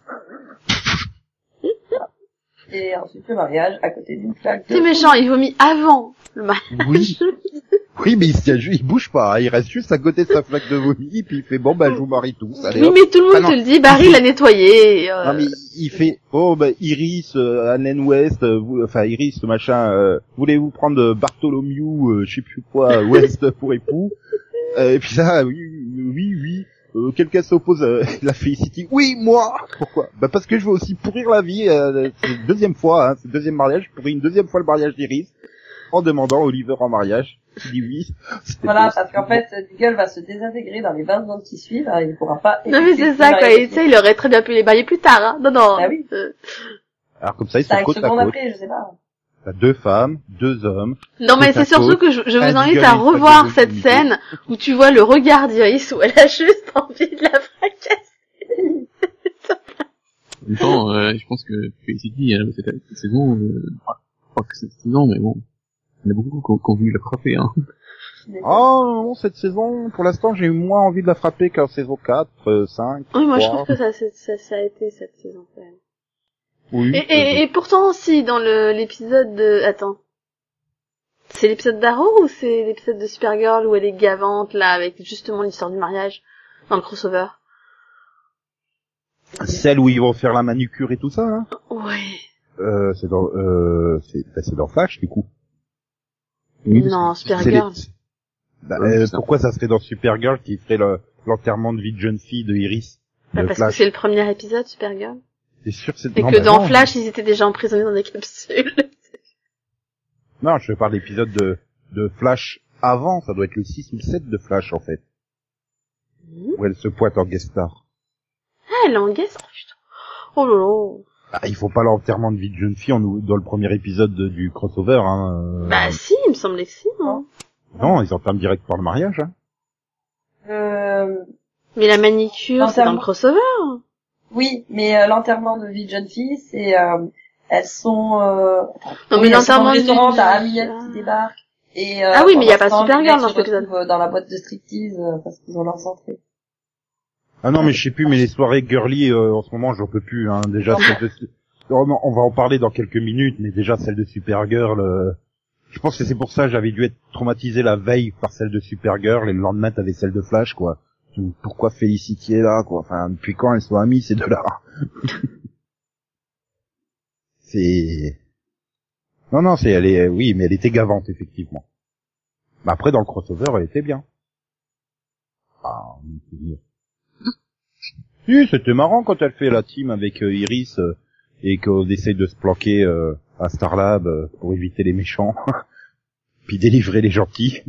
Speaker 2: Et ensuite le mariage à côté d'une flaque de...
Speaker 3: C'est méchant, il vomit avant le mariage.
Speaker 1: Oui. Oui, mais il, se tient ju- il bouge pas. hein. Il reste juste à côté de sa flaque de vomi, puis il fait bon, bah, je vous marie tous. Allez,
Speaker 3: Oui,
Speaker 1: hop.
Speaker 3: mais tout le monde
Speaker 1: Ah
Speaker 3: te le dit, Barry l'a nettoyé. euh,
Speaker 1: Non, mais il fait, oh, bah, Iris, euh, West, euh, vous- enfin, Iris, machin, euh, voulez-vous prendre euh, Bartholomew, euh, je sais plus quoi, West pour époux? Euh, et puis là, oui, oui, oui, euh, quelqu'un s'oppose à la Felicity. Oui, moi! Pourquoi? Bah, parce que je veux aussi pourrir la vie, euh, c'est la deuxième fois, hein, c'est le deuxième mariage, je pourris une deuxième fois le mariage d'Iris, en demandant Oliver en mariage. Il dit oui.
Speaker 2: Voilà, parce qu'en fait, Deagle va se désintégrer dans les 20 secondes qui suivent, hein, il ne pourra pas...
Speaker 3: Non mais c'est ça quoi, tu sais, il aurait très bien pu les marier plus tard, hein. Non, non.
Speaker 2: Bah oui.
Speaker 3: euh,
Speaker 1: Alors comme ça, ils sont
Speaker 2: 5
Speaker 1: côte à côte.
Speaker 2: après, je sais pas.
Speaker 1: T'as deux femmes, deux hommes,
Speaker 3: Non mais c'est surtout que je, je vous invite à revoir cette scène où tu vois le regard d'Iris où elle a juste envie de la fracasser.
Speaker 4: En même temps, euh, je pense que Felicity, euh, cette, cette saison, euh, enfin, pas que cette saison, mais bon, il y en a beaucoup qui ont, qui ont voulu la frapper. Hein.
Speaker 1: Oh non, cette saison, pour l'instant, j'ai eu moins envie de la frapper qu'en saison 4, euh, 5,
Speaker 3: Oui, moi je
Speaker 1: 3.
Speaker 3: trouve que ça, ça, ça a été cette saison quand même.
Speaker 1: Oui.
Speaker 3: Et, et, et pourtant aussi dans le l'épisode de... Attends. C'est l'épisode d'Arrow ou c'est l'épisode de Supergirl où elle est gavante là avec justement l'histoire du mariage dans le crossover?
Speaker 1: Celle où ils vont faire la manucure et tout ça, hein
Speaker 3: Ouais.
Speaker 1: euh, c'est dans, euh, c'est, bah, c'est dans Flash, du coup.
Speaker 3: Non,
Speaker 1: les-
Speaker 3: Supergirl.
Speaker 1: Bah,
Speaker 4: Ouais,
Speaker 1: euh, pourquoi ça serait dans Supergirl qui ferait le- l'enterrement de vie de jeune fille de Iris
Speaker 3: Bah,
Speaker 1: de
Speaker 3: parce que c'est le premier épisode Supergirl.
Speaker 1: C'est sûr que c'est...
Speaker 3: Et
Speaker 1: non,
Speaker 3: que
Speaker 1: bah
Speaker 3: dans
Speaker 1: non.
Speaker 3: Flash ils étaient déjà emprisonnés dans des capsules.
Speaker 1: Non, je parle d'épisode de, de Flash avant, ça doit être le 6 ou le 7 de Flash, en fait. Où elle se pointe en guest star.
Speaker 3: Ah, elle est en guest. Oh, putain. Oh là là.
Speaker 1: Bah, il faut pas l'enterrement de vie de jeune fille en, dans le premier épisode de- du crossover, hein. euh,
Speaker 3: Bah si, il me semblait que si. hein.
Speaker 1: Non, ils entament direct par le mariage, hein.
Speaker 2: Euh,
Speaker 3: Mais la manicure, c'est dans le crossover.
Speaker 2: oui, mais euh, l'enterrement de vie de jeune fille, c'est... Euh, elles sont... Euh,
Speaker 3: Non mais
Speaker 2: elles sont
Speaker 3: l'enterrement du...
Speaker 2: restaurant, t'as qui débarque. Et, euh,
Speaker 3: Ah oui, mais il y a pas Supergirl dans
Speaker 2: Dans la boîte de striptease, euh, parce qu'ils ont leur centré.
Speaker 1: Ah non, mais je sais plus, mais les soirées girly, euh, en ce moment, j'en peux plus, hein. Déjà, celle de... Oh non, on va en parler dans quelques minutes, mais déjà, celle de Supergirl, euh, je pense que c'est pour ça que j'avais dû être traumatisé la veille par celle de Supergirl, et le lendemain, t'avais celle de Flash, quoi. Donc, Pourquoi Felicity est là, quoi? Enfin, depuis quand elles sont amies, ces deux-là? C'est... Non, non, c'est, elle est, oui, mais elle était gavante, effectivement. Mais après, dans le crossover, elle était bien. Ah, on peut dire. Si, c'était marrant quand elle fait la team avec euh, Iris euh, et qu'on essaye de se planquer euh, à Starlab euh, pour éviter les méchants, puis délivrer les gentils.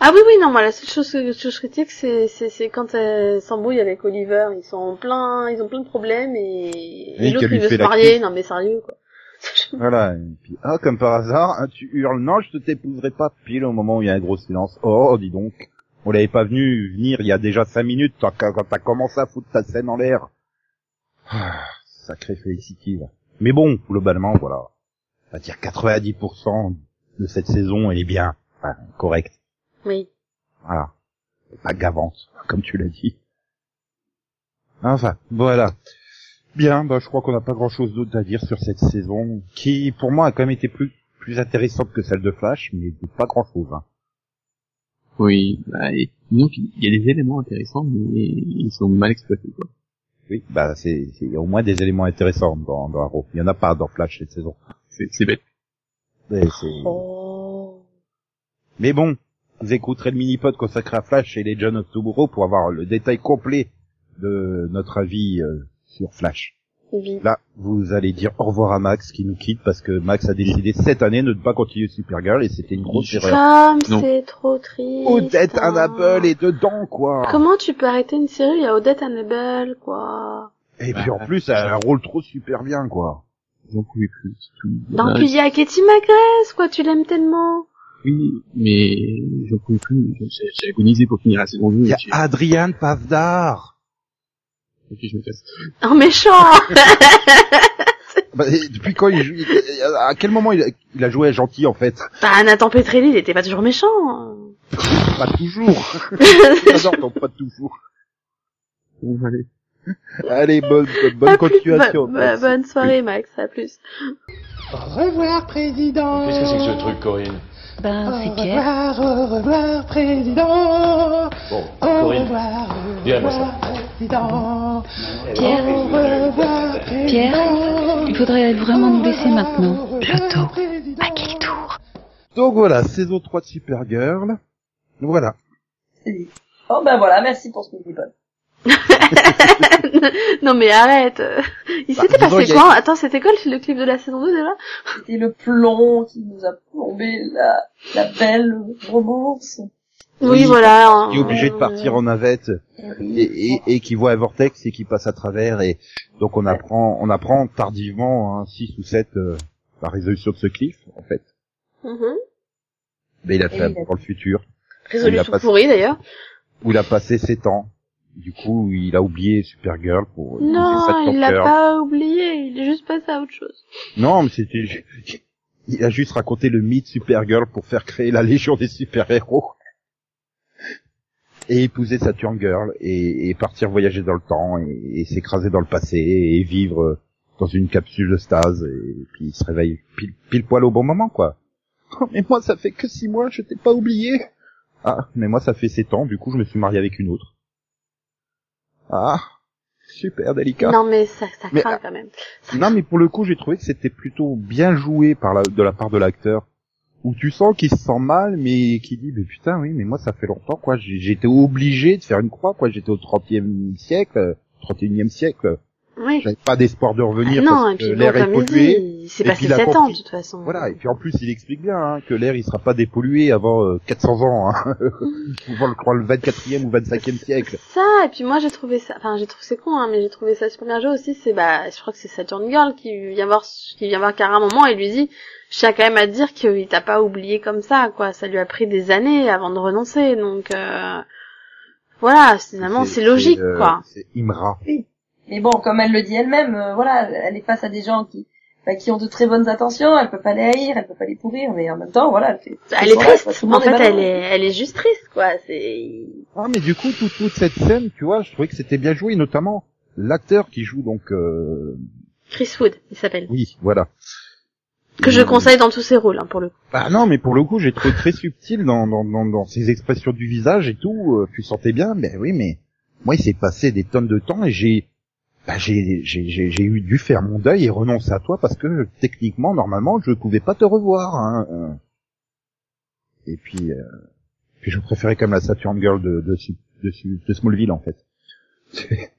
Speaker 3: Ah oui, oui, non, moi, la seule chose que je critique, c'est, c'est, c'est quand elle s'embrouille avec Oliver. Ils sont en plein, ils ont plein de problèmes et, et l'autre, il veut se marier. Non, mais sérieux, quoi.
Speaker 1: Voilà. Et puis, ah, comme par hasard, hein, tu hurles, non, je te t'épouserai pas pile au moment où il y a un gros silence. Oh, dis donc. On l'avait pas venu venir il y a déjà cinq minutes quand t'as commencé à foutre ta scène en l'air. Ah, sacré Felicity, là. Mais bon, globalement, voilà. On va dire 90% de cette saison, elle est bien. Enfin, correcte.
Speaker 3: Oui.
Speaker 1: Voilà. Pas gavante, comme tu l'as dit. Enfin, voilà. Bien, bah, je crois qu'on n'a pas grand chose d'autre à dire sur cette saison, qui, pour moi, a quand même été plus, plus intéressante que celle de Flash, mais pas grand chose, hein.
Speaker 4: Oui, bah, et, disons qu'il y a des éléments intéressants, mais ils sont mal exploités, quoi.
Speaker 1: Oui, bah, c'est, c'est- il y a au moins des éléments intéressants dans, dans Arrow. Il y en a pas dans Flash cette saison.
Speaker 4: C'est c'est bête.
Speaker 1: Mais,
Speaker 3: Oh.
Speaker 1: mais bon, vous écouterez le mini-pod consacré à Flash et les John of Tomorrow pour avoir le détail complet de notre avis euh, sur Flash.
Speaker 3: Oui.
Speaker 1: Là, vous allez dire au revoir à Max qui nous quitte parce que Max a décidé cette année de ne pas continuer Supergirl et c'était une grosse erreur.
Speaker 3: C'est trop triste.
Speaker 1: Odette
Speaker 3: hein.
Speaker 1: Annabelle est dedans, quoi.
Speaker 3: Comment tu peux arrêter une série Il y a Odette Annabelle, quoi.
Speaker 1: Et puis en plus, elle a un rôle trop super bien, quoi.
Speaker 4: J'en pouvais plus. c'est tout.
Speaker 3: Donc il y a Katie McGrath, quoi. Tu l'aimes tellement.
Speaker 4: Oui, mais j'en pouvais plus. J'ai j'ai agonisé pour finir la saison 2.
Speaker 1: Il y a Adrian Pavdar.
Speaker 4: Ok, je me casse.
Speaker 3: Oh méchant
Speaker 1: Bah, et depuis quand il joue, à quel moment il a, il a joué à gentil, en fait?
Speaker 3: Bah Nathan Petrelli, il était pas toujours méchant.
Speaker 1: Pas toujours. J'adore ton pas toujours.
Speaker 4: Bon, allez.
Speaker 1: Allez, bonne,
Speaker 3: plus.
Speaker 1: continuation.
Speaker 3: Bo- bo- bonne soirée Max, à plus.
Speaker 5: Au revoir, président.
Speaker 6: Qu'est-ce que c'est que ce truc, Corinne?
Speaker 7: Ben,
Speaker 5: Au
Speaker 7: c'est Pierre.
Speaker 5: revoir, au revoir, président.
Speaker 6: Bon,
Speaker 5: Au
Speaker 6: Corinne,
Speaker 5: revoir, au revoir, président.
Speaker 7: Pierre,
Speaker 5: Au revoir, président.
Speaker 7: Pierre, il faudrait vraiment nous laisser maintenant.
Speaker 5: Au président.
Speaker 7: À quel tour?
Speaker 1: Donc voilà, saison 3 de Supergirl. Voilà.
Speaker 2: Oh ben voilà, merci pour ce mini-pod.
Speaker 3: non mais arrête. Il
Speaker 1: Bah,
Speaker 3: s'était passé
Speaker 1: y a-
Speaker 3: quoi Attends, c'était quoi le le clip de la saison 2 déjà
Speaker 2: C'était le plomb qui nous a plombé la, la belle romance.
Speaker 3: Oui,
Speaker 1: Oui,
Speaker 3: voilà.
Speaker 1: Qui est obligé de partir en navette et, et, et qui voit un vortex et qui passe à travers et donc on apprend, on apprend tardivement, hein, 6 ou 7, euh, la résolution de ce cliff, en fait.
Speaker 3: Mhm.
Speaker 1: Mais il a
Speaker 2: Et
Speaker 1: fait
Speaker 2: a-
Speaker 1: dans le futur,
Speaker 3: Résolution
Speaker 1: Il a pas-
Speaker 3: pourrie d'ailleurs.
Speaker 1: où il a passé 7 ans. Du coup, il a oublié Supergirl pour
Speaker 3: Non, il l'a pas oublié. Il est juste passé à autre chose.
Speaker 1: Non, mais c'était... Il a juste raconté le mythe Supergirl pour faire créer la Légion des super-héros. Et épouser Saturn Girl et, et partir voyager dans le temps et, et s'écraser dans le passé et vivre dans une capsule de stase et puis il se réveille pile, pile poil au bon moment quoi. Oh, mais moi ça fait que six mois, je t'ai pas oublié. Ah, mais moi ça fait sept ans, du coup je me suis marié avec une autre. Ah, super délicat.
Speaker 3: Non mais ça, ça
Speaker 1: Mais,
Speaker 3: craint
Speaker 1: ah,
Speaker 3: quand même.
Speaker 1: Non, mais pour le coup, j'ai trouvé que c'était plutôt bien joué par la, de la part de l'acteur. Où tu sens qu'il se sent mal, mais qui dit, mais putain, oui, mais moi, ça fait longtemps, quoi. J'ai- J'étais obligé de faire une croix, quoi. J'étais au 30e siècle, euh, 31e siècle.
Speaker 3: Oui.
Speaker 1: J'avais pas d'espoir de
Speaker 3: Ah
Speaker 1: revenir
Speaker 3: non,
Speaker 1: parce
Speaker 3: et
Speaker 1: que
Speaker 3: puis bon,
Speaker 1: l'air est pollué. et
Speaker 3: passé
Speaker 1: puis il a
Speaker 3: 7 ans de toute façon.
Speaker 1: Voilà. Et puis en plus, il explique bien hein, que l'air, il sera pas dépollué avant euh, 400 ans. Hein. Pouvant le croire le 24e ou 25e siècle.
Speaker 3: Ça, et puis moi j'ai trouvé ça, enfin j'ai trouvé c'est con, hein, mais j'ai trouvé ça super bien joué aussi, c'est bah, je crois que c'est Saturn Girl qui vient voir, qui vient voir Kara un moment et lui dit, je tiens quand même à te dire qu'il t'a pas oublié comme ça, quoi, ça lui a pris des années avant de renoncer, donc euh, voilà, finalement c'est logique,
Speaker 1: euh,
Speaker 3: quoi.
Speaker 1: C'est Imra.
Speaker 2: Mais bon, comme elle le dit elle-même, euh, voilà, elle est face à des gens qui, bah, qui ont de très bonnes intentions, elle peut pas les haïr, elle peut pas les pourrir, mais en même temps, voilà, elle fait...
Speaker 3: Elle est
Speaker 2: Voilà,
Speaker 3: triste,
Speaker 2: tout
Speaker 3: en fait
Speaker 2: est
Speaker 3: elle est, elle est juste triste, quoi, c'est...
Speaker 1: Ah mais du coup toute, toute cette scène, tu vois, je trouvais que c'était bien joué, notamment l'acteur qui joue donc euh...
Speaker 3: Chris Wood, il s'appelle.
Speaker 1: oui, voilà.
Speaker 3: Que je conseille dans tous ses rôles, hein, pour le coup.
Speaker 1: Ah non, mais pour le coup, j'ai trouvé très subtil dans dans, dans dans ses expressions du visage et tout, euh, tu sentais bien, mais oui, mais moi il s'est passé des tonnes de temps et j'ai bah, j'ai eu dû faire mon deuil et renoncer à toi parce que techniquement normalement je pouvais pas te revoir hein. euh. Et puis euh, puis je préférais même la Saturn Girl de de, de, de Smallville en fait.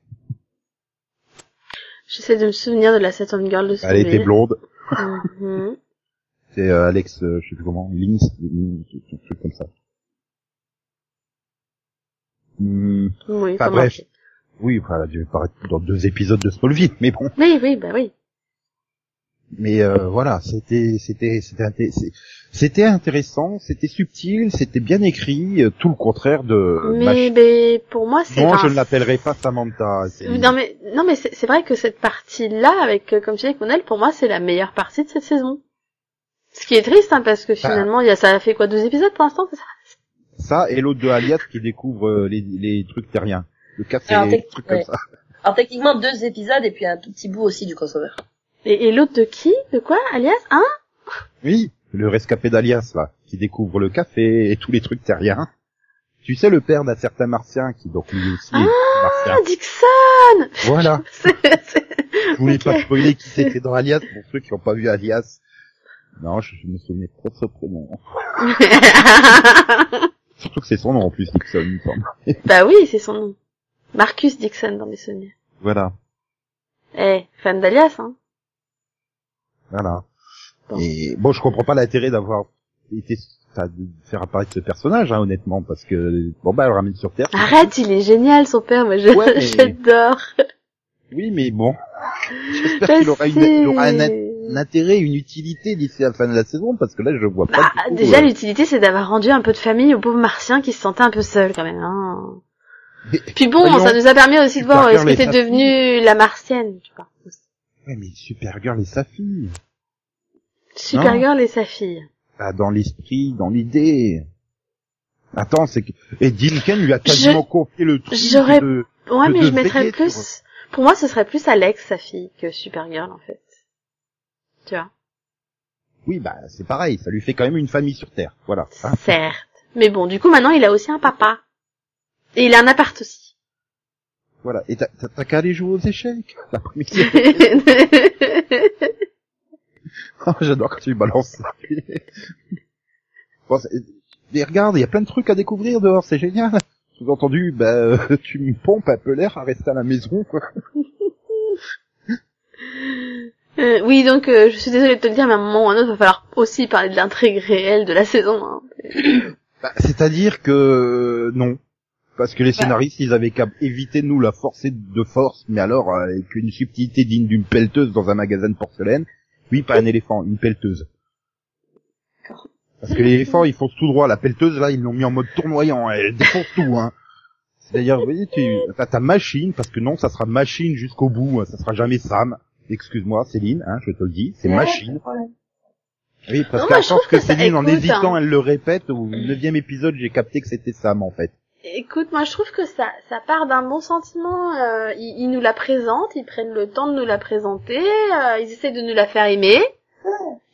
Speaker 3: J'essaie de me souvenir de la Saturn Girl de ce
Speaker 1: Elle était blonde.
Speaker 3: Mhm.
Speaker 1: C'est euh, Alex, euh, je sais plus comment, Lins, un truc comme ça. Hmm,
Speaker 3: Oui,
Speaker 1: Enfin, bref. Oui, enfin, elle a dû paraître dans deux épisodes de Smallville, mais bon.
Speaker 3: Oui, oui, bah oui.
Speaker 1: Mais euh, voilà, c'était, c'était, c'était, c'était intéressant, c'était subtil, c'était bien écrit, euh, tout le contraire de.
Speaker 3: Mais, mais pour moi, c'est. Enfin,
Speaker 1: je ne l'appellerai pas Samantha.
Speaker 3: Non mais non mais c'est vrai que cette partie-là, avec euh, comme tu dis Monel, pour moi c'est la meilleure partie de cette saison. Ce qui est triste, hein, parce que finalement, il y a ça a fait quoi 12 épisodes pour l'instant, c'est ça?
Speaker 1: Ça et l'autre de Alias qui découvre les, les trucs terriens, le café,
Speaker 2: Alors,
Speaker 1: les
Speaker 2: tec-
Speaker 1: trucs
Speaker 2: ouais.
Speaker 1: comme ça.
Speaker 2: Alors techniquement, deux épisodes et puis un tout petit bout aussi du crossover.
Speaker 3: Et, et l'autre de qui De quoi Alias Hein
Speaker 1: Oui, le rescapé d'Alias là, qui découvre le café et tous les trucs terriens. Tu sais le père d'un certain martien qui donc lui aussi est
Speaker 3: Ah,
Speaker 1: martien.
Speaker 3: Dixon
Speaker 1: Voilà.
Speaker 3: C'est- c'est-
Speaker 1: Je voulais pas spoiler qui c'était dans Alias pour ceux qui n'ont pas vu Alias. Non, je, je me souvenais trop de ce prénom. Surtout que c'est son nom en plus, Dixon, il me semble.
Speaker 3: Bah oui, c'est son nom. Marcus Dixon dans mes souvenirs.
Speaker 1: Voilà,
Speaker 3: Eh, fan d'Alias, hein.
Speaker 1: voilà.
Speaker 3: Bon.
Speaker 1: Et bon, je comprends pas l'intérêt d'avoir été, de faire apparaître ce personnage, hein, honnêtement, parce que bon bah, elle le ramène sur Terre.
Speaker 3: Arrête, il est génial, son père, moi je-
Speaker 1: Ouais, mais-
Speaker 3: j'adore.
Speaker 1: Oui, mais bon, j'espère
Speaker 3: Je
Speaker 1: qu'il aura, une, il aura un, intérêt, une utilité d'ici la fin de la saison, parce que là, je vois pas.
Speaker 3: Bah,
Speaker 1: du
Speaker 3: déjà,
Speaker 1: euh,
Speaker 3: l'utilité, c'est d'avoir rendu un peu de famille au pauvre martien qui se sentait un peu seul, quand même, hein. Puis bon,
Speaker 1: Voyons,
Speaker 3: ça nous a permis aussi de voir euh, ce
Speaker 1: et
Speaker 3: qu'était
Speaker 1: sa
Speaker 3: devenue la martienne, tu vois.
Speaker 1: Ouais, mais Supergirl et sa fille.
Speaker 3: Supergirl et sa fille.
Speaker 1: Bah, dans l'esprit, dans l'idée. Attends, c'est que... Et Dean Ken lui a quasiment confié le truc
Speaker 3: j'aurais-
Speaker 1: de...
Speaker 3: Ouais,
Speaker 1: de
Speaker 3: mais je mettrais plus...
Speaker 1: sur-
Speaker 3: Pour moi, ce serait plus Alex, sa fille, que Supergirl, en fait. Tu vois?
Speaker 1: Oui, bah, c'est pareil, ça lui fait quand même une famille sur Terre. Voilà.
Speaker 3: Certes. Mais bon, du coup, maintenant, il a aussi un papa. Et il a un appart aussi.
Speaker 1: Voilà. Et t'as qu'à aller jouer aux échecs. L'après-midi. Oh, J'adore quand tu balances ça. Bon, c'est- mais regarde, il y a plein de trucs à découvrir dehors, c'est génial. Sous-entendu, bah, euh, tu me pompes un peu l'air à rester à la maison, quoi.
Speaker 3: Euh, oui, donc, euh, je suis désolée de te le dire, mais à un moment ou à un autre, va falloir aussi parler de l'intrigue réelle de la saison. Hein.
Speaker 1: Bah, C'est-à-dire que non. Parce que les scénaristes, ils avaient qu'à éviter de nous la forcer de force, mais alors euh, avec une subtilité digne d'une pelleteuse dans un magasin de porcelaine. Oui, pas un éléphant, une pelleteuse. Parce que l'éléphant, il fonce tout droit. La pelleteuse, là, ils l'ont mis en mode tournoyant. Elle défonce tout, hein. C'est-à-dire, vous voyez, tu t'as ta machine, parce que non, ça sera machine jusqu'au bout. hein, Ça sera jamais Sam. Excuse-moi, Céline, hein, je te le dis, c'est
Speaker 2: Ouais,
Speaker 1: machine. Oui, parce qu'à force que
Speaker 3: que
Speaker 1: Céline, en hésitant,
Speaker 3: hein.
Speaker 1: elle le répète, au neuvième épisode, j'ai capté que c'était Sam, en fait.
Speaker 3: Écoute, moi je trouve que ça, ça part d'un bon sentiment. Euh, ils, ils nous la présentent, ils prennent le temps de nous la présenter, euh, ils essaient de nous la faire aimer,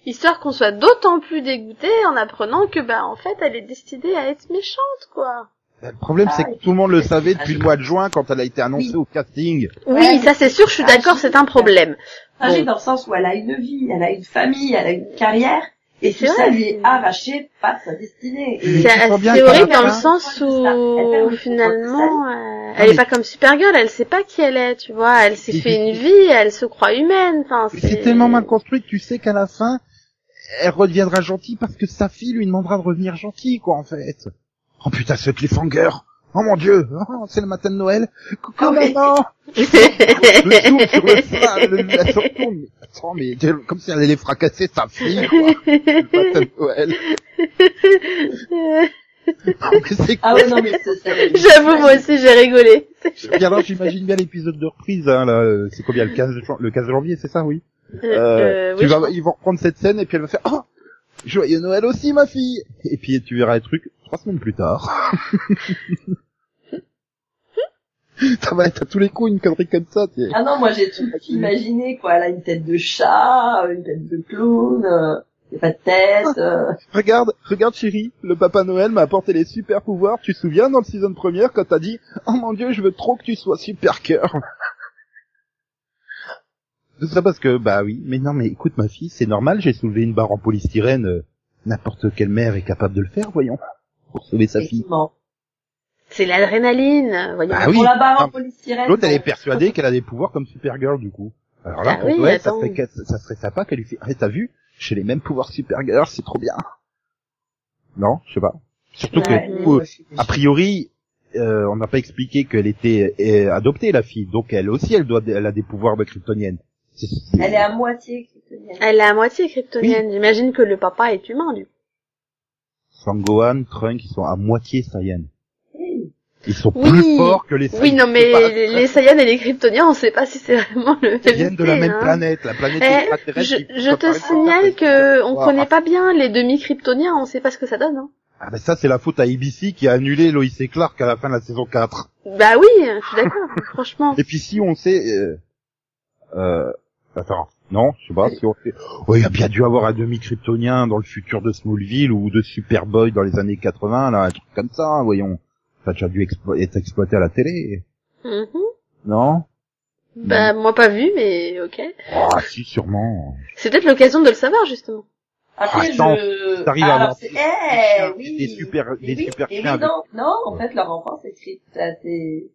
Speaker 3: histoire qu'on soit d'autant plus dégoûté en apprenant que bah en fait elle est destinée à être méchante quoi.
Speaker 1: Le problème,
Speaker 2: Ah,
Speaker 1: c'est que tout le monde le savait depuis le mois de juin quand elle a été annoncée
Speaker 2: Oui.
Speaker 1: au casting.
Speaker 3: Oui,
Speaker 2: Ouais,
Speaker 3: ça c'est sûr, je suis d'accord, c'est un problème. Bon.
Speaker 2: dans le sens où elle a une vie, elle a une famille, elle a une carrière, et
Speaker 3: C'est
Speaker 2: ça
Speaker 3: vrai.
Speaker 2: lui est arraché par sa destinée.
Speaker 3: C'est horrible dans le sens où finalement euh, elle est pas comme Supergirl, elle sait pas qui elle est, tu vois, elle s'est fait une vie, elle se croit humaine, enfin
Speaker 1: C'est tellement mal construit que tu sais qu'à la fin, elle redeviendra gentille parce que sa fille lui demandera de revenir gentille, quoi, en fait. Oh putain, ce cliffhanger Oh mon dieu oh, C'est le matin de Noël Coucou
Speaker 2: Ah oui.
Speaker 1: maman Le tour sur le fa- le, la se retourne, mais attends, mais comme si elle allait fracasser sa fille, quoi. Le matin de Noël. Oh, mais c'est
Speaker 2: Ah ouais, non, mais.
Speaker 3: J'avoue, moi aussi j'ai rigolé.
Speaker 1: Et alors j'imagine bien l'épisode de reprise, hein, là, euh, c'est combien le 15, jan- le 15 janvier, c'est ça, oui
Speaker 3: Euh,
Speaker 1: Euh,
Speaker 3: euh,
Speaker 1: tu
Speaker 3: oui,
Speaker 1: vas. Ils vont reprendre cette scène et puis elle va faire « Oh Joyeux Noël aussi, ma fille !» Et puis tu verras les trucs trois semaines plus tard. ça va être à tous les coups une connerie comme ça.
Speaker 2: Ah non, moi j'ai tout imaginé, quoi. Elle a une tête de chat, une tête de clown, euh, y a pas de tête. euh.
Speaker 1: Regarde, regarde chérie, le Papa Noël m'a apporté les super pouvoirs. Tu te souviens dans le season première quand t'as dit « Oh mon dieu, je veux trop que tu sois super cœur !» Tout ça parce que, bah oui, mais non mais écoute ma fille, c'est normal, j'ai soulevé une barre en polystyrène, euh, n'importe quelle mère est capable de le faire, voyons, pour sauver sa fille.
Speaker 3: C'est l'adrénaline, voyons.
Speaker 1: Ah oui.
Speaker 2: Pour la barre en polystyrène.
Speaker 1: L'autre, elle est persuadée qu'elle a des pouvoirs comme Supergirl, du coup. Alors là,
Speaker 3: Ah
Speaker 1: pour
Speaker 3: oui,
Speaker 1: Noël, ça serait, ça serait sympa qu'elle lui fait, ah, t'as vu? J'ai les mêmes pouvoirs Supergirl, c'est trop bien. Non, je sais pas. Surtout
Speaker 2: Ouais,
Speaker 1: que, coup, a priori, euh, on n'a pas expliqué qu'elle était euh, adoptée, la fille. Donc elle aussi, elle doit, elle a des pouvoirs de kryptonienne.
Speaker 2: Elle est à moitié kryptonienne.
Speaker 3: Elle est à moitié kryptonienne. J'imagine que le papa est humain, du coup.
Speaker 1: Sangohan, Trunk, ils sont à moitié Saiyans.
Speaker 2: Oui.
Speaker 1: Ils sont
Speaker 3: Oui.
Speaker 1: plus forts que les Saiyans.
Speaker 3: Oui, non, mais
Speaker 1: pas-
Speaker 3: les, Saiyans et les kryptoniens, on sait pas si c'est vraiment le
Speaker 1: Ils viennent de la même
Speaker 3: hein.
Speaker 1: planète, la planète
Speaker 3: Eh,
Speaker 1: extraterrestre.
Speaker 3: je, te signale que on connaît pas bien les demi-kryptoniens, on sait pas ce que ça donne. Hein.
Speaker 1: Ah ben ça, c'est la faute à ABC qui a annulé Lois et Clark à la fin de la saison 4.
Speaker 3: Bah oui, je suis d'accord, franchement.
Speaker 1: Et puis si on sait... Euh, euh, attends, non, je sais pas si on sait... Oui, il y a bien dû avoir un demi-kryptonien dans le futur de Smallville ou de Superboy dans les années 80, là, un truc comme ça, hein, voyons. Ça a déjà dû explo- être exploité à la télé,
Speaker 3: Mhm.
Speaker 1: non?
Speaker 3: Bah moi pas vu, mais ok.
Speaker 1: Ah si, sûrement.
Speaker 3: C'est peut-être l'occasion de le savoir justement.
Speaker 2: Après,
Speaker 1: Attends,
Speaker 2: je...
Speaker 1: t'arrives à avoir
Speaker 2: c'est...
Speaker 1: des
Speaker 2: Eh, oui.
Speaker 1: des super- des
Speaker 2: oui,
Speaker 1: super chiens
Speaker 2: oui, non, non, en fait, leur enfance est écrite, ça, c'est,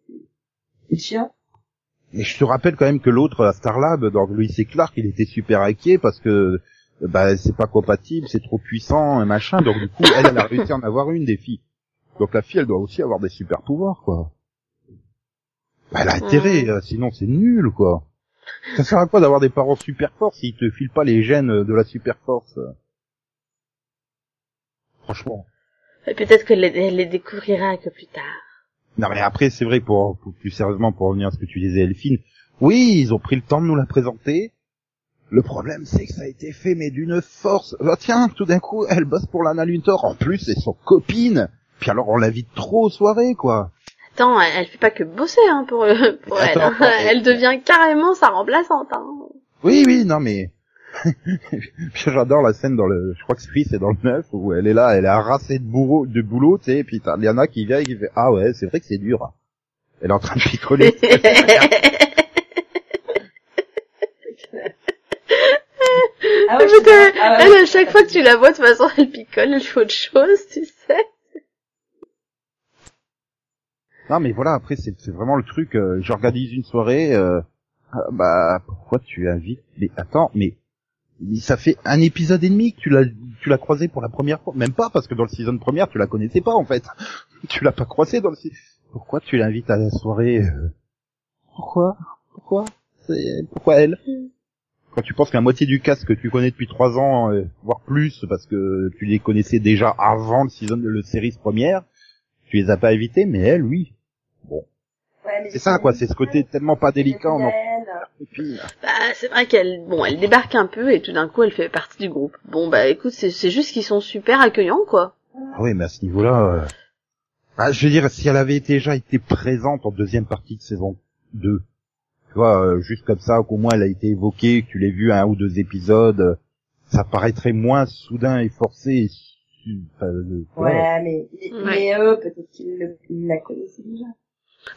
Speaker 2: c'est chiant.
Speaker 1: Et je te rappelle quand même que l'autre, à Starlab, dans Louis et Clark, il était super inquiet parce que bah c'est pas compatible, c'est trop puissant, et machin. Donc du coup, elle, elle a réussi à en avoir une des filles. Donc la fille, elle doit aussi avoir des super pouvoirs, quoi. Bah, elle a intérêt, euh, sinon c'est nul, quoi. Ça sert à quoi d'avoir des parents super forts s'ils te filent pas les gènes de la super force? Franchement.
Speaker 3: Et Peut-être qu'elle les, les découvrira que plus tard.
Speaker 1: Non mais après c'est vrai pour, pour- plus sérieusement pour revenir à ce que tu disais Elphine, oui ils ont pris le temps de nous la présenter. Le problème c'est que ça a été fait mais d'une force. Ah, tiens tout d'un coup elle bosse pour Lana Luthor en plus c'est son copine. Puis alors on l'invite trop aux soirées quoi.
Speaker 3: Attends, elle, elle fait pas que bosser hein, pour, pour elle. Hein. elle devient carrément sa remplaçante. Hein.
Speaker 1: Oui oui non mais j'adore la scène dans le je crois que c'est oui, c'est dans le 9 où elle est là elle est harassée de bourreau de boulot tu sais et puis t'as Liana qui vient et qui fait ah ouais c'est vrai que c'est dur. Elle est en train de picoler.
Speaker 2: Ah
Speaker 3: putain.
Speaker 2: Ah ouais,
Speaker 3: elle, à chaque fois que tu la vois, de toute façon, elle picole, elle fait autre chose, tu sais.
Speaker 1: Non mais voilà, après c'est c'est vraiment le truc, euh, j'organise une soirée, euh, ah, bah pourquoi tu invites Mais attends, mais ça fait un épisode et demi que tu l'as tu l'as croisé pour la première fois, même pas parce que dans le season première tu la connaissais pas en fait. tu l'as pas croisé dans le si- Pourquoi tu l'invites à la soirée euh, Pourquoi? Pourquoi? C'est- Pourquoi elle? Quand tu penses que la moitié du cast que tu connais depuis trois ans, euh, voire plus, parce que tu les connaissais déjà avant le season de la série première, tu les as pas invités, mais elle, oui.
Speaker 2: Ouais, mais
Speaker 1: C'est ça, quoi. C'est ce côté tellement pas délicat en copine.
Speaker 3: Bah, c'est vrai qu'elle, bon, elle débarque un peu et tout d'un coup, elle fait partie du groupe. Bon, bah, écoute, c'est, c'est juste qu'ils sont super accueillants, quoi.
Speaker 1: Ah oui, mais à ce niveau-là, euh, ah, je veux dire, si elle avait déjà été présente en deuxième partie de saison 2, tu vois, euh, juste comme ça, qu'au moins elle a été évoquée, que tu l'aies vu un ou deux épisodes, euh, ça paraîtrait moins soudain et forcé. et su- enfin, euh, voilà.
Speaker 2: Ouais, mais, mais eux, peut-être qu'ils la connaissaient déjà.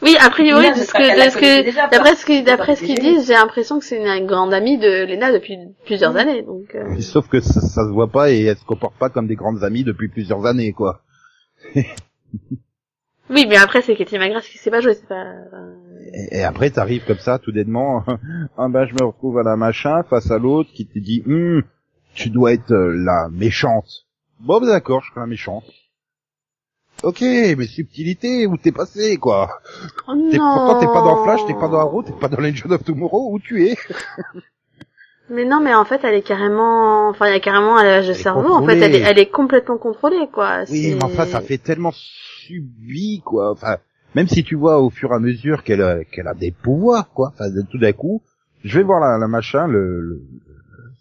Speaker 3: Oui, a priori, de ce que, de ce que, d'après ce qu'ils, d'après ce disent, j'ai l'impression que c'est une grande amie de Lena depuis plusieurs années, donc, euh,
Speaker 1: Mais Sauf que ça, ça se voit pas et elle se comporte pas comme des grandes amies depuis plusieurs années, quoi.
Speaker 3: Oui, mais après, c'est Katie McGrath qui sait pas jouer, c'est pas... euh,
Speaker 1: Et, et après, t'arrives comme ça, tout dénement, ah ben je me retrouve à la machin face à l'autre qui te dit, Hum, tu dois être euh, la méchante. Bon, ben, d'accord, je serai la méchante. Ok, mais subtilité, où t'es passé, quoi
Speaker 3: Oh
Speaker 1: T'es-
Speaker 3: non
Speaker 1: Pourtant, t'es pas dans Flash, t'es pas dans Arrow, t'es pas dans Legend of Tomorrow, où tu es
Speaker 3: Mais non, mais en fait, elle est carrément, enfin, il y a carrément un lavage de cerveau, en fait, elle est, elle est complètement contrôlée, quoi.
Speaker 1: Oui, mais enfin, ça fait tellement subi, quoi. Enfin, même si tu vois au fur et à mesure qu'elle a, qu'elle a des pouvoirs, quoi. Enfin, tout d'un coup, je vais voir la, la machin, le, le-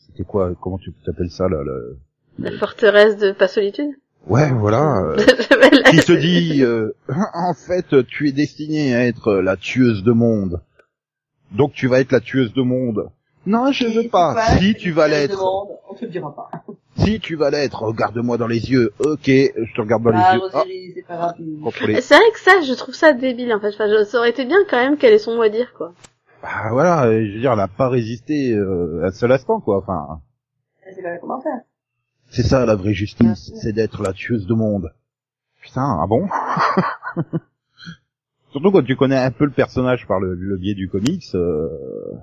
Speaker 1: c'était quoi, comment tu t'appelles ça, là, le...
Speaker 3: La forteresse de pas solitude.
Speaker 1: Ouais, voilà. euh, qui te dit, euh, en fait, tu es destinée à être la tueuse de monde. Donc tu vas être la tueuse de monde. Non, je
Speaker 2: Et
Speaker 1: veux pas. si tu vas l'être,
Speaker 2: On te le dira pas.
Speaker 1: si tu vas l'être, regarde-moi dans les yeux. Ok, je te regarde dans
Speaker 2: Ah,
Speaker 1: les yeux. Ah,
Speaker 2: c'est pas grave.
Speaker 1: contrôlé.
Speaker 3: C'est vrai que ça, je trouve ça débile, en fait. Enfin, je- ça aurait été bien quand même qu'elle ait son mot à dire, quoi.
Speaker 1: Bah voilà, je veux dire, elle n'a pas résisté euh, un seul instant, quoi. Enfin,
Speaker 2: C'est pas comment faire.
Speaker 1: C'est ça la vraie justice, c'est d'être la tueuse de monde. Putain, ah bon Surtout quand tu connais un peu le personnage par le, le biais du comics, euh,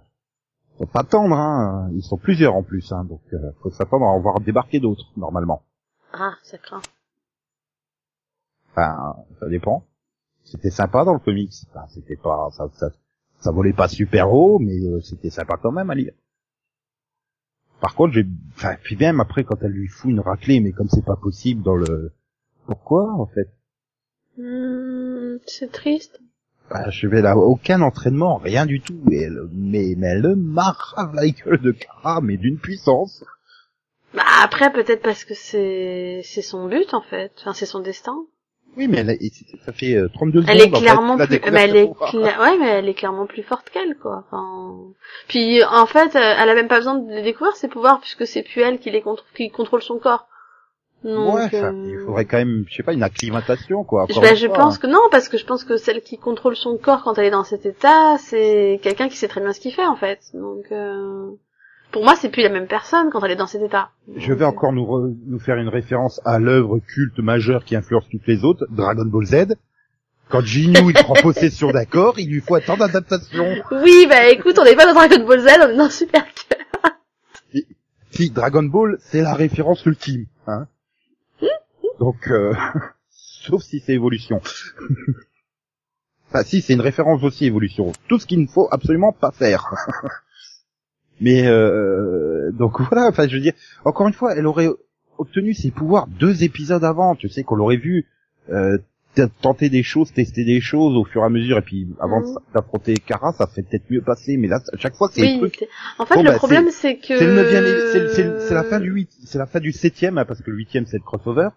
Speaker 1: faut pas attendre, hein. Ils sont plusieurs en plus, hein, donc euh, faut s'attendre à en voir débarquer d'autres normalement.
Speaker 3: Ah, ça craint.
Speaker 1: Enfin, ça dépend. C'était sympa dans le comics. Enfin, c'était pas, ça, ça, ça volait pas super haut, mais euh, c'était sympa quand même à lire. Par contre, j'ai, enfin, puis même après quand elle lui fout une raclée, mais comme c'est pas possible dans le, pourquoi en fait?
Speaker 3: Hmm, c'est triste.
Speaker 1: bah, Je vais là, aucun entraînement, rien du tout. Et elle, mais, mais elle le marave la gueule de Kara, mais d'une puissance.
Speaker 3: Bah, après, peut-être parce que c'est, c'est son but, en fait. Enfin, c'est son destin.
Speaker 1: Oui, mais elle, a- ça fait euh, 32 secondes.
Speaker 3: Elle est
Speaker 1: en fait,
Speaker 3: clairement plus, mais elle est,
Speaker 1: pouvoirs.
Speaker 3: cla- ouais, mais elle est clairement plus forte qu'elle, quoi. Enfin, puis, en fait, euh, elle a même pas besoin de découvrir ses pouvoirs puisque c'est plus elle qui les qui contrôle son corps. Donc,
Speaker 1: ouais, enfin,
Speaker 3: euh,
Speaker 1: il faudrait quand même, je sais pas, une acclimatation, quoi.
Speaker 3: Bah, je
Speaker 1: fois.
Speaker 3: pense que non, parce que je pense que celle qui contrôle son corps quand elle est dans cet état, c'est quelqu'un qui sait très bien ce qu'il fait en fait. Donc, euh, pour moi, c'est plus la même personne quand elle est dans cet état.
Speaker 1: Je vais encore nous, re- nous faire une référence à l'œuvre culte majeure qui influence toutes les autres, Dragon Ball Z. Quand Ginyu il prend possession d'accord, il lui faut attendre d'adaptation.
Speaker 3: Oui, bah écoute, on n'est pas dans Dragon Ball Z, on est dans Super
Speaker 1: Si Dragon Ball, c'est la référence ultime, hein. Donc, euh, sauf si c'est évolution. enfin, si c'est une référence aussi évolution. Tout ce qu'il ne faut absolument pas faire. Mais euh, donc voilà. Enfin, je veux dire, encore une fois, elle aurait obtenu ses pouvoirs deux épisodes avant. Tu sais qu'on l'aurait vu euh, tenter des choses, tester des choses au fur et à mesure, et puis avant
Speaker 3: Mhm.
Speaker 1: d'affronter Kara, ça serait peut-être mieux passé. Mais là, à chaque fois, c'est le truc
Speaker 3: en fait,
Speaker 1: Bon,
Speaker 3: le
Speaker 1: bah,
Speaker 3: problème, c'est que...
Speaker 1: c'est le la fin du huit, c'est la fin du septième, hein, parce que le huitième c'est le crossover.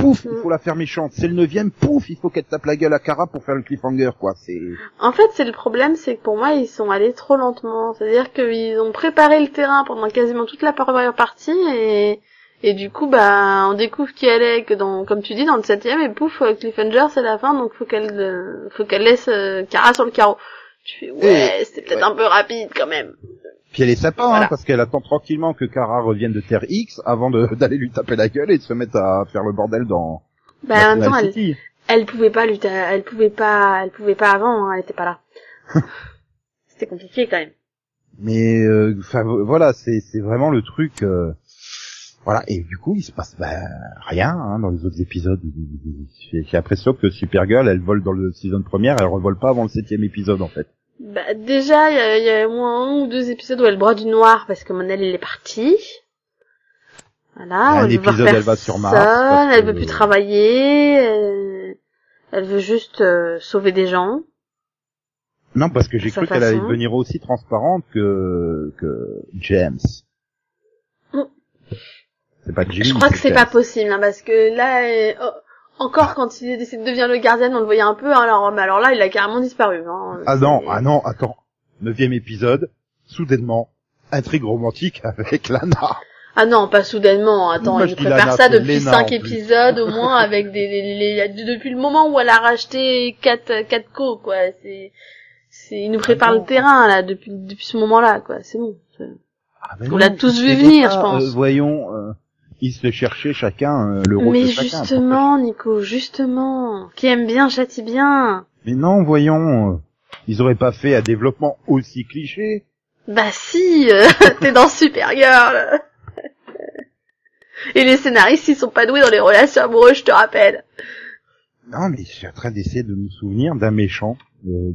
Speaker 1: Pouf, il
Speaker 3: Mm.
Speaker 1: faut la faire méchante. C'est le neuvième, pouf, il faut qu'elle tape la gueule à Kara pour faire le cliffhanger, quoi. C'est.
Speaker 3: En fait, c'est le problème, c'est que pour moi, ils sont allés trop lentement. C'est-à-dire qu'ils ont préparé le terrain pendant quasiment toute la première partie et, et du coup, bah, on découvre qui elle est que dans, comme tu dis, dans le septième et pouf, euh, Cliffhanger, c'est la fin, donc faut qu'elle, euh, faut qu'elle laisse euh, Kara sur le carreau. Tu fais, ouais, c'est peut-être
Speaker 1: ouais.
Speaker 3: un peu rapide quand même.
Speaker 1: Puis elle est sympa,
Speaker 3: Voilà.
Speaker 1: hein, parce qu'elle attend tranquillement que Kara revienne de Terre X avant d'aller lui taper la gueule et de se mettre à faire le bordel dans.
Speaker 3: Bah,
Speaker 1: dans
Speaker 3: en même temps, elle, elle pouvait pas lutter, elle pouvait pas, elle pouvait pas avant, hein, elle était pas là. C'était compliqué quand même.
Speaker 1: Mais euh, enfin vo- voilà, c'est c'est vraiment le truc. euh, voilà et du coup il se passe bah, rien hein, dans les autres épisodes. J'ai l'impression que Supergirl elle vole dans le saison première, elle revole pas avant le septième épisode en fait.
Speaker 3: Bah, déjà, il y a, y a au moins un ou deux épisodes où elle broie du noir parce que Monel, il est parti. Voilà.
Speaker 1: Un
Speaker 3: elle
Speaker 1: épisode, elle va sur Mars,
Speaker 3: elle veut plus travailler, elle, elle veut juste euh, sauver des gens.
Speaker 1: Non parce que j'ai cru qu'elle allait devenir aussi transparente que que James.
Speaker 3: Mm.
Speaker 1: C'est pas Jimmy.
Speaker 3: Je crois que c'est pas possible, hein, parce que là, euh, oh, encore quand il décide de devenir le gardien, on le voyait un peu, hein, alors, mais alors là, il a carrément disparu. Hein,
Speaker 1: Ah non, ah non, attends. Neuvième épisode, soudainement, intrigue romantique avec Lana.
Speaker 3: Ah non, pas soudainement. Attends, il prépare
Speaker 1: Lana,
Speaker 3: ça depuis cinq épisodes au moins avec des, les- les- depuis le moment où elle a racheté quatre quatre co quoi. C'est c'est il nous prépare le terrain là depuis depuis ce moment-là quoi. C'est bon.
Speaker 1: Ah, ben
Speaker 3: On l'a tous vu venir, je pense.
Speaker 1: euh, voyons, euh, ils se cherchaient chacun euh, le rôle
Speaker 3: Mais
Speaker 1: de chacun.
Speaker 3: justement, Nico, justement, qui aime bien châtie bien.
Speaker 1: Mais non, voyons, euh, ils auraient pas fait un développement aussi cliché.
Speaker 3: Bah si, euh, t'es dans Supergirl. Et les scénaristes, ils sont pas doués dans les relations amoureuses, je te rappelle.
Speaker 1: Non, mais je suis en train d'essayer de me souvenir d'un méchant. Euh,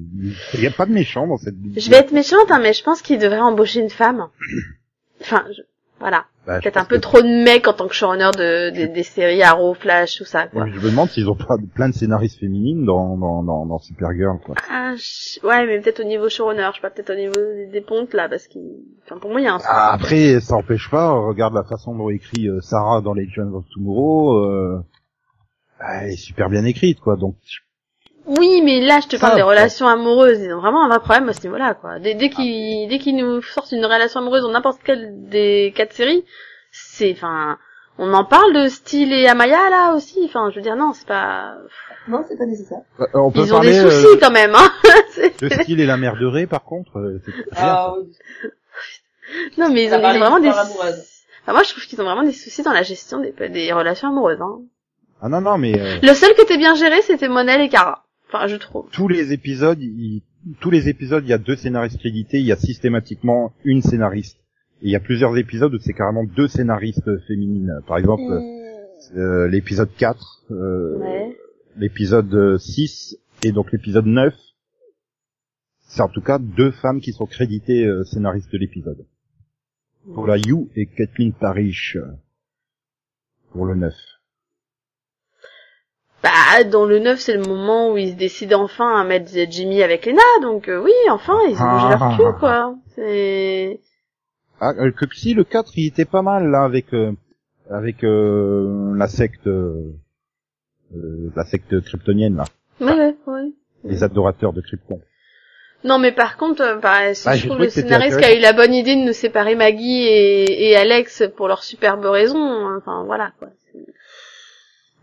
Speaker 1: Il n'y a pas de méchant dans cette.
Speaker 3: Je vais être méchante, hein, mais je pense qu'ils devraient embaucher une femme. Enfin, je- voilà.
Speaker 1: Bah, je
Speaker 3: Peut-être un peu
Speaker 1: que-
Speaker 3: trop de mecs en tant que showrunner de, des- des séries Arrow, Flash, tout ça, quoi.
Speaker 1: Je me demande s'ils ont pas plein de scénaristes féminines dans, dans, dans, dans Supergirl, quoi.
Speaker 3: Ah, je- ouais, mais peut-être au niveau showrunner, je sais pas, peut-être au niveau des, des pontes, là, parce qu'il... Enfin, pour moi, il y a un...
Speaker 1: Ah, après, ça empêche pas, regarde la façon dont écrit euh, Sarah dans Legends of Tomorrow, euh, elle est super bien écrite, quoi, donc,
Speaker 3: Oui, mais là, je te parle
Speaker 1: Ça,
Speaker 3: des
Speaker 1: ouais.
Speaker 3: relations amoureuses. Ils ont vraiment un vrai problème à ce niveau-là, quoi. Dès, dès qu'ils, dès qu'ils nous sortent une relation amoureuse dans n'importe quelle des quatre séries, c'est, enfin, on en parle de Style et Amaya, là, aussi. Enfin, je veux dire, non, c'est pas...
Speaker 2: Non, c'est pas nécessaire.
Speaker 1: Euh, on peut
Speaker 3: Ils ont
Speaker 1: parler
Speaker 3: des
Speaker 1: euh,
Speaker 3: soucis, quand même, hein.
Speaker 1: De style et la mère de Ré, par contre, euh.
Speaker 2: Ah, oui.
Speaker 3: non, mais ils ont, ils ont
Speaker 2: parlé
Speaker 3: vraiment des... Enfin, moi, je trouve qu'ils ont vraiment des soucis dans la gestion des, des relations amoureuses, hein.
Speaker 1: Ah non, non, mais euh,
Speaker 3: Le seul qui était bien géré, c'était Monel et Kara. Enfin, je trouve.
Speaker 1: tous les épisodes, il- tous les épisodes, il y a deux scénaristes crédités, il y a systématiquement une scénariste. Et il y a plusieurs épisodes où c'est carrément deux scénaristes féminines. Par exemple, euh, l'épisode 4, euh,
Speaker 3: Ouais.
Speaker 1: l'épisode euh, 6 et donc l'épisode 9. C'est en tout cas deux femmes qui sont créditées euh, scénaristes de l'épisode. Pour la You et Kathleen Parrish euh, pour le 9.
Speaker 3: Bah, dans le 9, c'est le moment où ils se décident enfin à mettre Jimmy avec Lena, donc euh, oui, enfin, ils ont bougé leur cul, quoi. C'est...
Speaker 1: Ah, euh, que si le 4 il était pas mal là avec euh, avec euh, la secte euh, la secte kryptonienne là,
Speaker 3: Ouais, ouais, ouais.
Speaker 1: les adorateurs de Krypton.
Speaker 3: Non, mais par contre, bah, si
Speaker 1: Ah,
Speaker 3: je trouve le scénariste qui a eu la bonne idée de nous séparer Maggie et, et Alex pour leur superbe raison, enfin, voilà, quoi.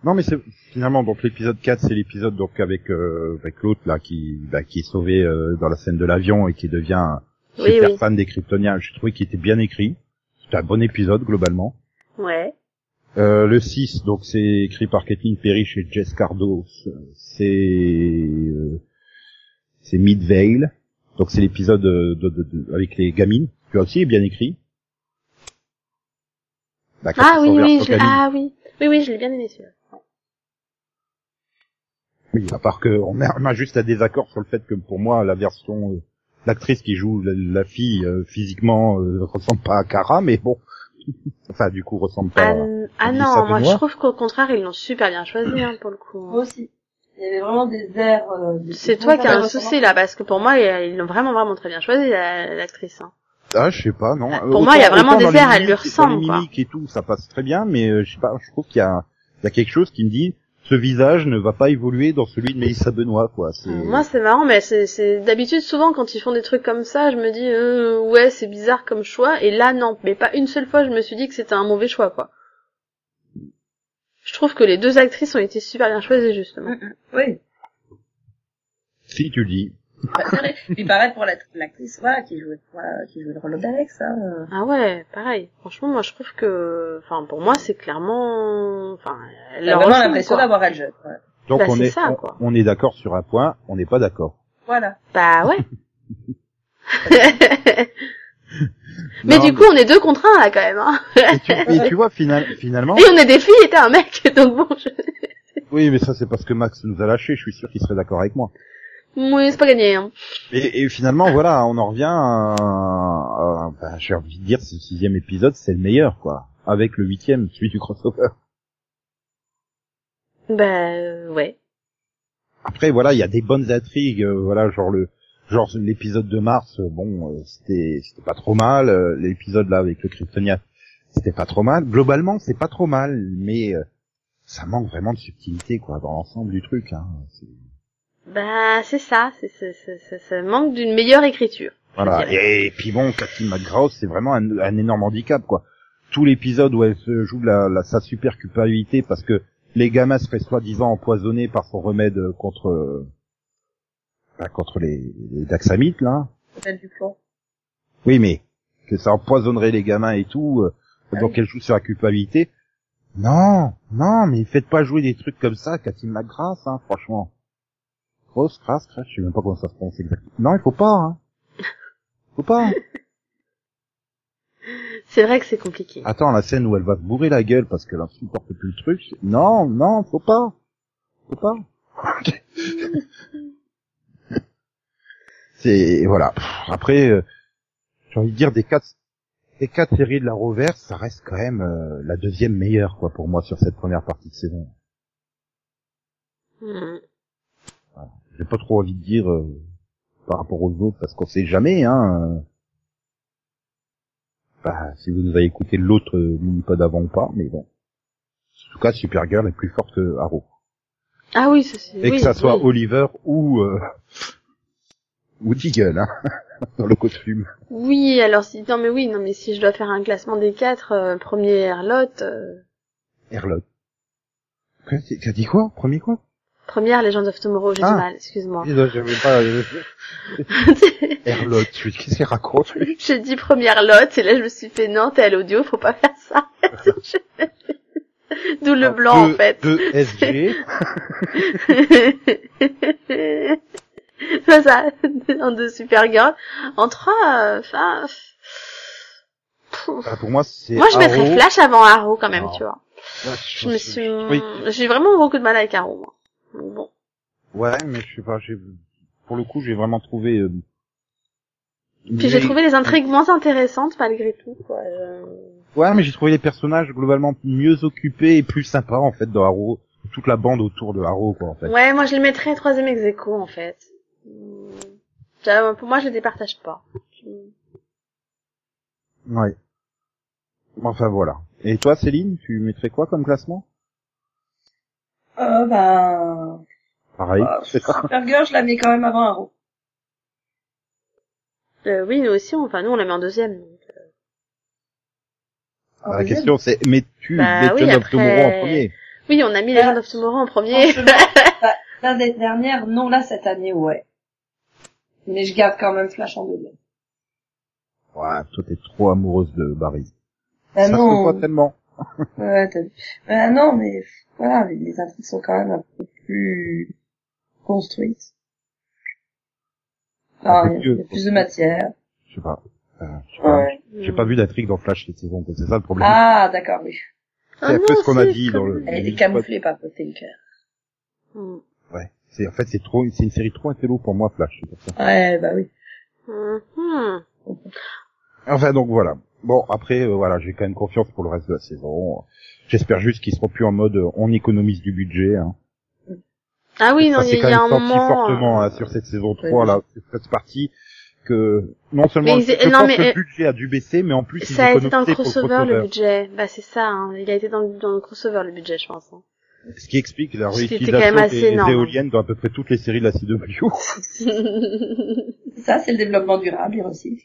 Speaker 1: Non mais c'est finalement donc l'épisode 4 c'est l'épisode donc avec euh, avec l'autre là qui bah, qui est sauvé euh, dans la scène de l'avion et qui devient
Speaker 3: Oui,
Speaker 1: super
Speaker 3: oui.
Speaker 1: fan des Kryptoniens. J'ai trouvé qu'il était bien écrit. C'était un bon épisode globalement.
Speaker 3: Ouais.
Speaker 1: Euh, le 6, donc c'est écrit par Kathleen Perry chez Jess Cardo. C'est euh, c'est Midvale. Donc c'est l'épisode de, de- de- de- avec les gamines. Qui aussi est bien écrit. Bah,
Speaker 3: Ah oui, oui, je... Ah oui. Oui, oui, je l'ai bien aimé celui-là.
Speaker 1: Oui, à part que on a, on a juste un désaccord sur le fait que pour moi la version euh, l'actrice qui joue la, la fille euh, physiquement euh, ressemble pas à Kara, mais bon, enfin du coup ressemble pas.
Speaker 3: Ah,
Speaker 1: à-
Speaker 3: ah non, moi je trouve qu'au contraire, ils l'ont super bien choisi hein, pour le coup.
Speaker 2: Moi aussi. Il y avait vraiment des airs. euh,
Speaker 3: C'est toi qui as un
Speaker 2: de-
Speaker 3: souci là, parce que pour moi, ils l'ont vraiment vraiment très bien choisi la- l'actrice. Hein.
Speaker 1: Ah, je sais pas, non.
Speaker 3: Pour moi, il y a vraiment des
Speaker 1: les
Speaker 3: airs, elle lui
Speaker 1: dans les
Speaker 3: ressemble, quoi.
Speaker 1: mimiques et tout, ça passe très bien, mais euh, je sais pas, je trouve qu'il y a, il y a quelque chose qui me dit, ce visage ne va pas évoluer dans celui de Mélissa Benoît, quoi. C'est...
Speaker 3: Moi, c'est marrant, mais c'est c'est- d'habitude souvent quand ils font des trucs comme ça, je me dis euh, ouais, c'est bizarre comme choix, et là non, mais pas une seule fois, je me suis dit que c'était un mauvais choix quoi. Je trouve que les deux actrices ont été super bien choisies justement.
Speaker 2: Oui.
Speaker 1: Si tu le dis.
Speaker 2: Vrai. Puis pareil pour l'act- l'actrice, voilà, qui jouait, voilà, qui jouait le rôle d'Alex, hein. euh.
Speaker 3: Ah ouais, pareil. Franchement, moi je trouve que, enfin pour moi c'est clairement, enfin elle leur
Speaker 2: vraiment l'impression d'avoir elle jeune, ouais.
Speaker 1: Donc
Speaker 3: Bah,
Speaker 1: on est,
Speaker 3: ça,
Speaker 1: on,
Speaker 3: quoi.
Speaker 1: on est d'accord sur un point, on n'est pas d'accord.
Speaker 2: Voilà.
Speaker 3: Bah ouais. mais
Speaker 1: Non,
Speaker 3: du coup on est deux contre un là quand même. Hein.
Speaker 1: et tu, et tu vois, final, finalement,
Speaker 3: Et on est des filles et t'es un mec, donc bon. Je...
Speaker 1: oui, mais ça c'est parce que Max nous a lâché, je suis sûr qu'il serait d'accord avec moi.
Speaker 3: Oui, c'est pas gagné. Hein.
Speaker 1: Et, et finalement, voilà, on en revient à, à- ben, j'ai envie de dire, ce sixième épisode, c'est le meilleur, quoi. Avec le huitième, celui du crossover.
Speaker 3: Bah euh, ouais.
Speaker 1: Après, voilà, il y a des bonnes intrigues, euh, voilà, genre le, genre l'épisode de mars, euh, bon, euh, c'était, c'était pas trop mal. euh, l'épisode là avec le Kryptonien, c'était pas trop mal. Globalement, c'est pas trop mal, mais euh, ça manque vraiment de subtilité, quoi, dans l'ensemble du truc. Hein.
Speaker 3: Bah c'est ça, c'est c'est- c'est- c'est- ça manque d'une meilleure écriture.
Speaker 1: Voilà. Et, puis bon, Cathy McGrath, c'est vraiment un, un énorme handicap, quoi. Tout l'épisode où elle se joue la, la- sa super culpabilité parce que les gamins seraient soi-disant empoisonnés par son remède contre euh, bah, contre les, les Daxamites, là.
Speaker 2: Du plomb.
Speaker 1: Oui, mais que ça empoisonnerait les gamins et tout, euh,
Speaker 2: Ah
Speaker 1: donc
Speaker 2: oui.
Speaker 1: elle joue sur la culpabilité. Non, non, mais faites pas jouer des trucs comme ça, Cathy McGrath, hein, franchement. Grosse crasse, crasse, je sais même pas comment ça se prononce exactement. Non, il faut pas, hein. Faut pas. hein.
Speaker 3: C'est vrai que c'est compliqué.
Speaker 1: Attends, la scène où elle va se bourrer la gueule parce qu'elle supporte plus le truc. Non, non, faut pas. Faut pas. C'est, voilà. Après, euh, j'ai envie de dire des quatre, des quatre séries de la Roverse, ça reste quand même euh, la deuxième meilleure, quoi, pour moi, sur cette première partie de saison.
Speaker 3: Hmm.
Speaker 1: J'ai pas trop envie de dire euh, par rapport aux autres, parce qu'on sait jamais, hein. euh. Bah, si vous nous avez écouté l'autre euh, mini-pod avant ou pas, mais bon. En tout cas, Supergirl est plus forte que Arrow.
Speaker 3: Ah oui, ça c'est.
Speaker 1: Et
Speaker 3: oui,
Speaker 1: que ça soit
Speaker 3: oui.
Speaker 1: Oliver ou euh, ou Deagle, hein, dans le costume.
Speaker 3: Oui, alors si non mais oui, non mais si je dois faire un classement des quatre, euh, premier Herlotte, euh,
Speaker 1: t'as- T'as dit quoi Premier quoi?
Speaker 3: Première Legend of Tomorrow, j'ai
Speaker 1: Ah.
Speaker 3: du mal, excuse-moi.
Speaker 1: Je j'avais pas... Herlock, je dis, qu'est-ce qu'il raconte? Lui
Speaker 3: j'ai dit première Lot et là je me suis fait non, t'es à l'audio, faut pas faire ça. D'où le blanc
Speaker 1: Deux-
Speaker 3: en fait.
Speaker 1: Deux SG.
Speaker 3: C'est ça, en deux Supergirl. En trois, euh, enfin... pff,
Speaker 1: Ah, pour moi, c'est
Speaker 3: Moi je mettrais. Flash avant Arrow quand même,
Speaker 1: Non.
Speaker 3: tu vois.
Speaker 1: Ouais,
Speaker 3: Je me suis...
Speaker 1: Oui.
Speaker 3: J'ai vraiment beaucoup de mal avec Arrow, moi. Bon.
Speaker 1: Ouais, mais je sais pas, j'ai, pour le coup, j'ai vraiment trouvé, euh,
Speaker 3: Puis j'ai trouvé les intrigues moins intéressantes malgré tout, quoi. Je-
Speaker 1: Ouais, mais j'ai trouvé les personnages globalement mieux occupés et plus sympas, en fait, dans Arrow. Toute la bande autour de Arrow, quoi, en fait.
Speaker 3: Ouais, moi je les mettrais troisième ex aequo, en fait. Hmm. Pour moi, je les départage pas.
Speaker 1: Ouais. Enfin, voilà. Et toi, Céline, tu mettrais quoi comme classement?
Speaker 2: Euh, ben,
Speaker 1: Pareil.
Speaker 2: bah,
Speaker 1: c'est ça.
Speaker 2: Supergirl, je la mets quand même avant Arrow.
Speaker 3: Euh, oui, nous aussi, on- enfin nous on la met en deuxième. donc, euh.
Speaker 2: En
Speaker 1: La
Speaker 2: deuxième.
Speaker 1: question, c'est, mets-tu
Speaker 3: Bah
Speaker 1: Legend
Speaker 3: oui,
Speaker 1: of Tomorrow en premier
Speaker 3: Oui, on a mis. Legend of Tomorrow en premier.
Speaker 2: Bah, L'année dernière, non, là, cette année, ouais. Mais je garde quand même Flash en deuxième.
Speaker 1: Ouais, toi t'es trop amoureuse de Barry.
Speaker 2: Bah
Speaker 1: ça se
Speaker 2: non.
Speaker 1: voit tellement.
Speaker 2: Ouais, t'as- bah non, mais voilà, les, les intrigues sont quand même un peu plus construites.
Speaker 1: Un
Speaker 2: Enfin, il y a
Speaker 1: mieux.
Speaker 2: plus de matière.
Speaker 1: Je sais pas. Euh, pas. J'ai pas vu d'intrigue dans Flash cette saison, c'est ça le problème.
Speaker 2: Ah, d'accord, oui.
Speaker 1: c'est un peu ce qu'on a dit dans le.
Speaker 2: Elle
Speaker 1: le
Speaker 2: était camouflée par Tinker.
Speaker 3: Mm.
Speaker 1: Ouais. C'est en fait c'est trop, c'est une série trop intello pour moi Flash. pour ça.
Speaker 2: Ouais, bah oui.
Speaker 3: Mhm.
Speaker 1: Enfin donc voilà. Bon après euh, voilà, j'ai quand même confiance pour le reste de la saison. J'espère juste qu'ils seront plus en mode euh, on économise du budget. Hein.
Speaker 3: Ah oui, non, il y,
Speaker 1: quand
Speaker 3: il y a
Speaker 1: même
Speaker 3: un
Speaker 1: senti
Speaker 3: moment.
Speaker 1: fortement
Speaker 3: euh,
Speaker 1: hein, sur cette saison
Speaker 2: Oui.
Speaker 1: 3 là, cette partie que non seulement
Speaker 3: Mais
Speaker 1: je
Speaker 3: non,
Speaker 1: pense
Speaker 3: mais,
Speaker 1: que le budget a dû baisser, mais en plus ils
Speaker 3: Ça a été dans le crossover le budget. Bah c'est ça, hein. il a été dans, le- dans le crossover le budget, je pense. hein.
Speaker 1: Ce qui explique la réutilisation des
Speaker 3: énorme.
Speaker 1: éoliennes dans à peu près toutes les séries de la CW.
Speaker 2: Ça, c'est le développement durable, ils recyclent.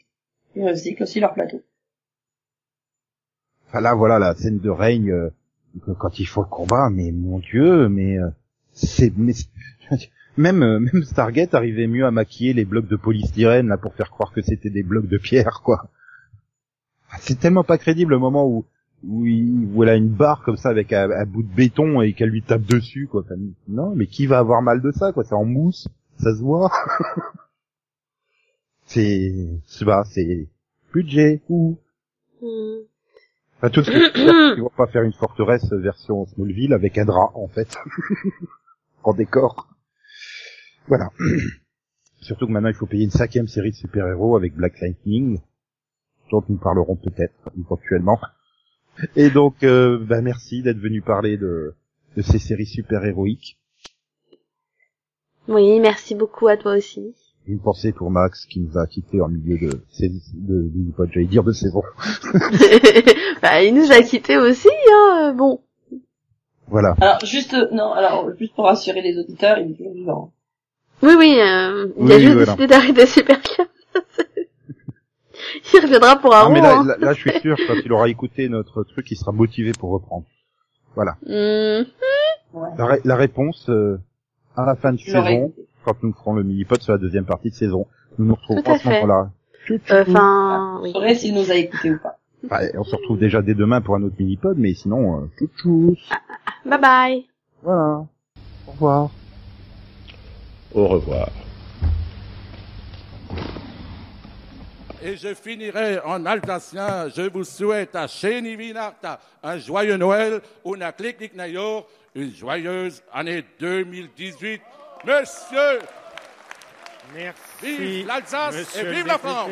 Speaker 2: Ils recyclent aussi leur plateau.
Speaker 1: Enfin là, voilà, la scène de règne, euh, quand il faut le combat, mais mon dieu, mais euh, c'est... même euh, même Stargate arrivait mieux à maquiller les blocs de polystyrène là pour faire croire que c'était des blocs de pierre, quoi. C'est tellement pas crédible le moment où où, il, où elle une barre comme ça avec un, bout de béton et qu'elle lui tape dessus, quoi. Non, mais qui va avoir mal de ça, quoi? C'est en mousse, ça se voit. c'est... C'est bah, c'est... Budget, ouh.
Speaker 3: Mm.
Speaker 1: Enfin, tout ce que ils vont pas faire une forteresse version Smallville avec un drap, en fait. en décor. Voilà. Surtout que maintenant, il faut payer une cinquième série de super-héros avec Black Lightning, dont nous parlerons peut-être éventuellement. Et donc, euh, bah, merci d'être venu parler de, de ces séries super-héroïques.
Speaker 3: Oui, merci beaucoup à toi aussi.
Speaker 1: Une pensée pour Max qui nous a quittés en milieu de, de, de, de j'allais dire de saison.
Speaker 3: bah, il nous a quittés aussi, hein, bon.
Speaker 1: Voilà.
Speaker 2: Alors, juste, non, alors, juste pour rassurer les auditeurs, il est toujours vivant.
Speaker 3: Oui, oui, euh, il a juste
Speaker 1: voilà.
Speaker 3: décidé d'arrêter Supercam. il reviendra pour
Speaker 1: Ah,
Speaker 3: Arrow,
Speaker 1: mais là,
Speaker 3: hein.
Speaker 1: là, là, je suis sûr, quand il aura écouté notre truc, il sera motivé pour reprendre. Voilà.
Speaker 3: Mm.
Speaker 2: Ouais.
Speaker 1: La, ré- la réponse euh, à la fin de saison,
Speaker 2: écouté.
Speaker 1: Quand nous ferons le mini-pod sur la deuxième partie de saison, nous nous retrouverons
Speaker 3: Tout à
Speaker 1: à ce moment-là.
Speaker 3: Euh, Enfin,
Speaker 2: Je
Speaker 3: oui.
Speaker 2: s'il nous a écoutés ou pas.
Speaker 1: Enfin, on se retrouve déjà dès demain pour un autre mini-pod, mais sinon, euh, tchou tchou.
Speaker 3: Bye bye.
Speaker 1: Voilà. Au revoir.
Speaker 6: Au revoir.
Speaker 8: Et je finirai en alsacien. Je vous souhaite à Sheni Vinarta un joyeux Noël, una clic Nayor, une joyeuse année 2018. Monsieur,
Speaker 9: Merci.
Speaker 8: vive l'Alsace et vive la. France!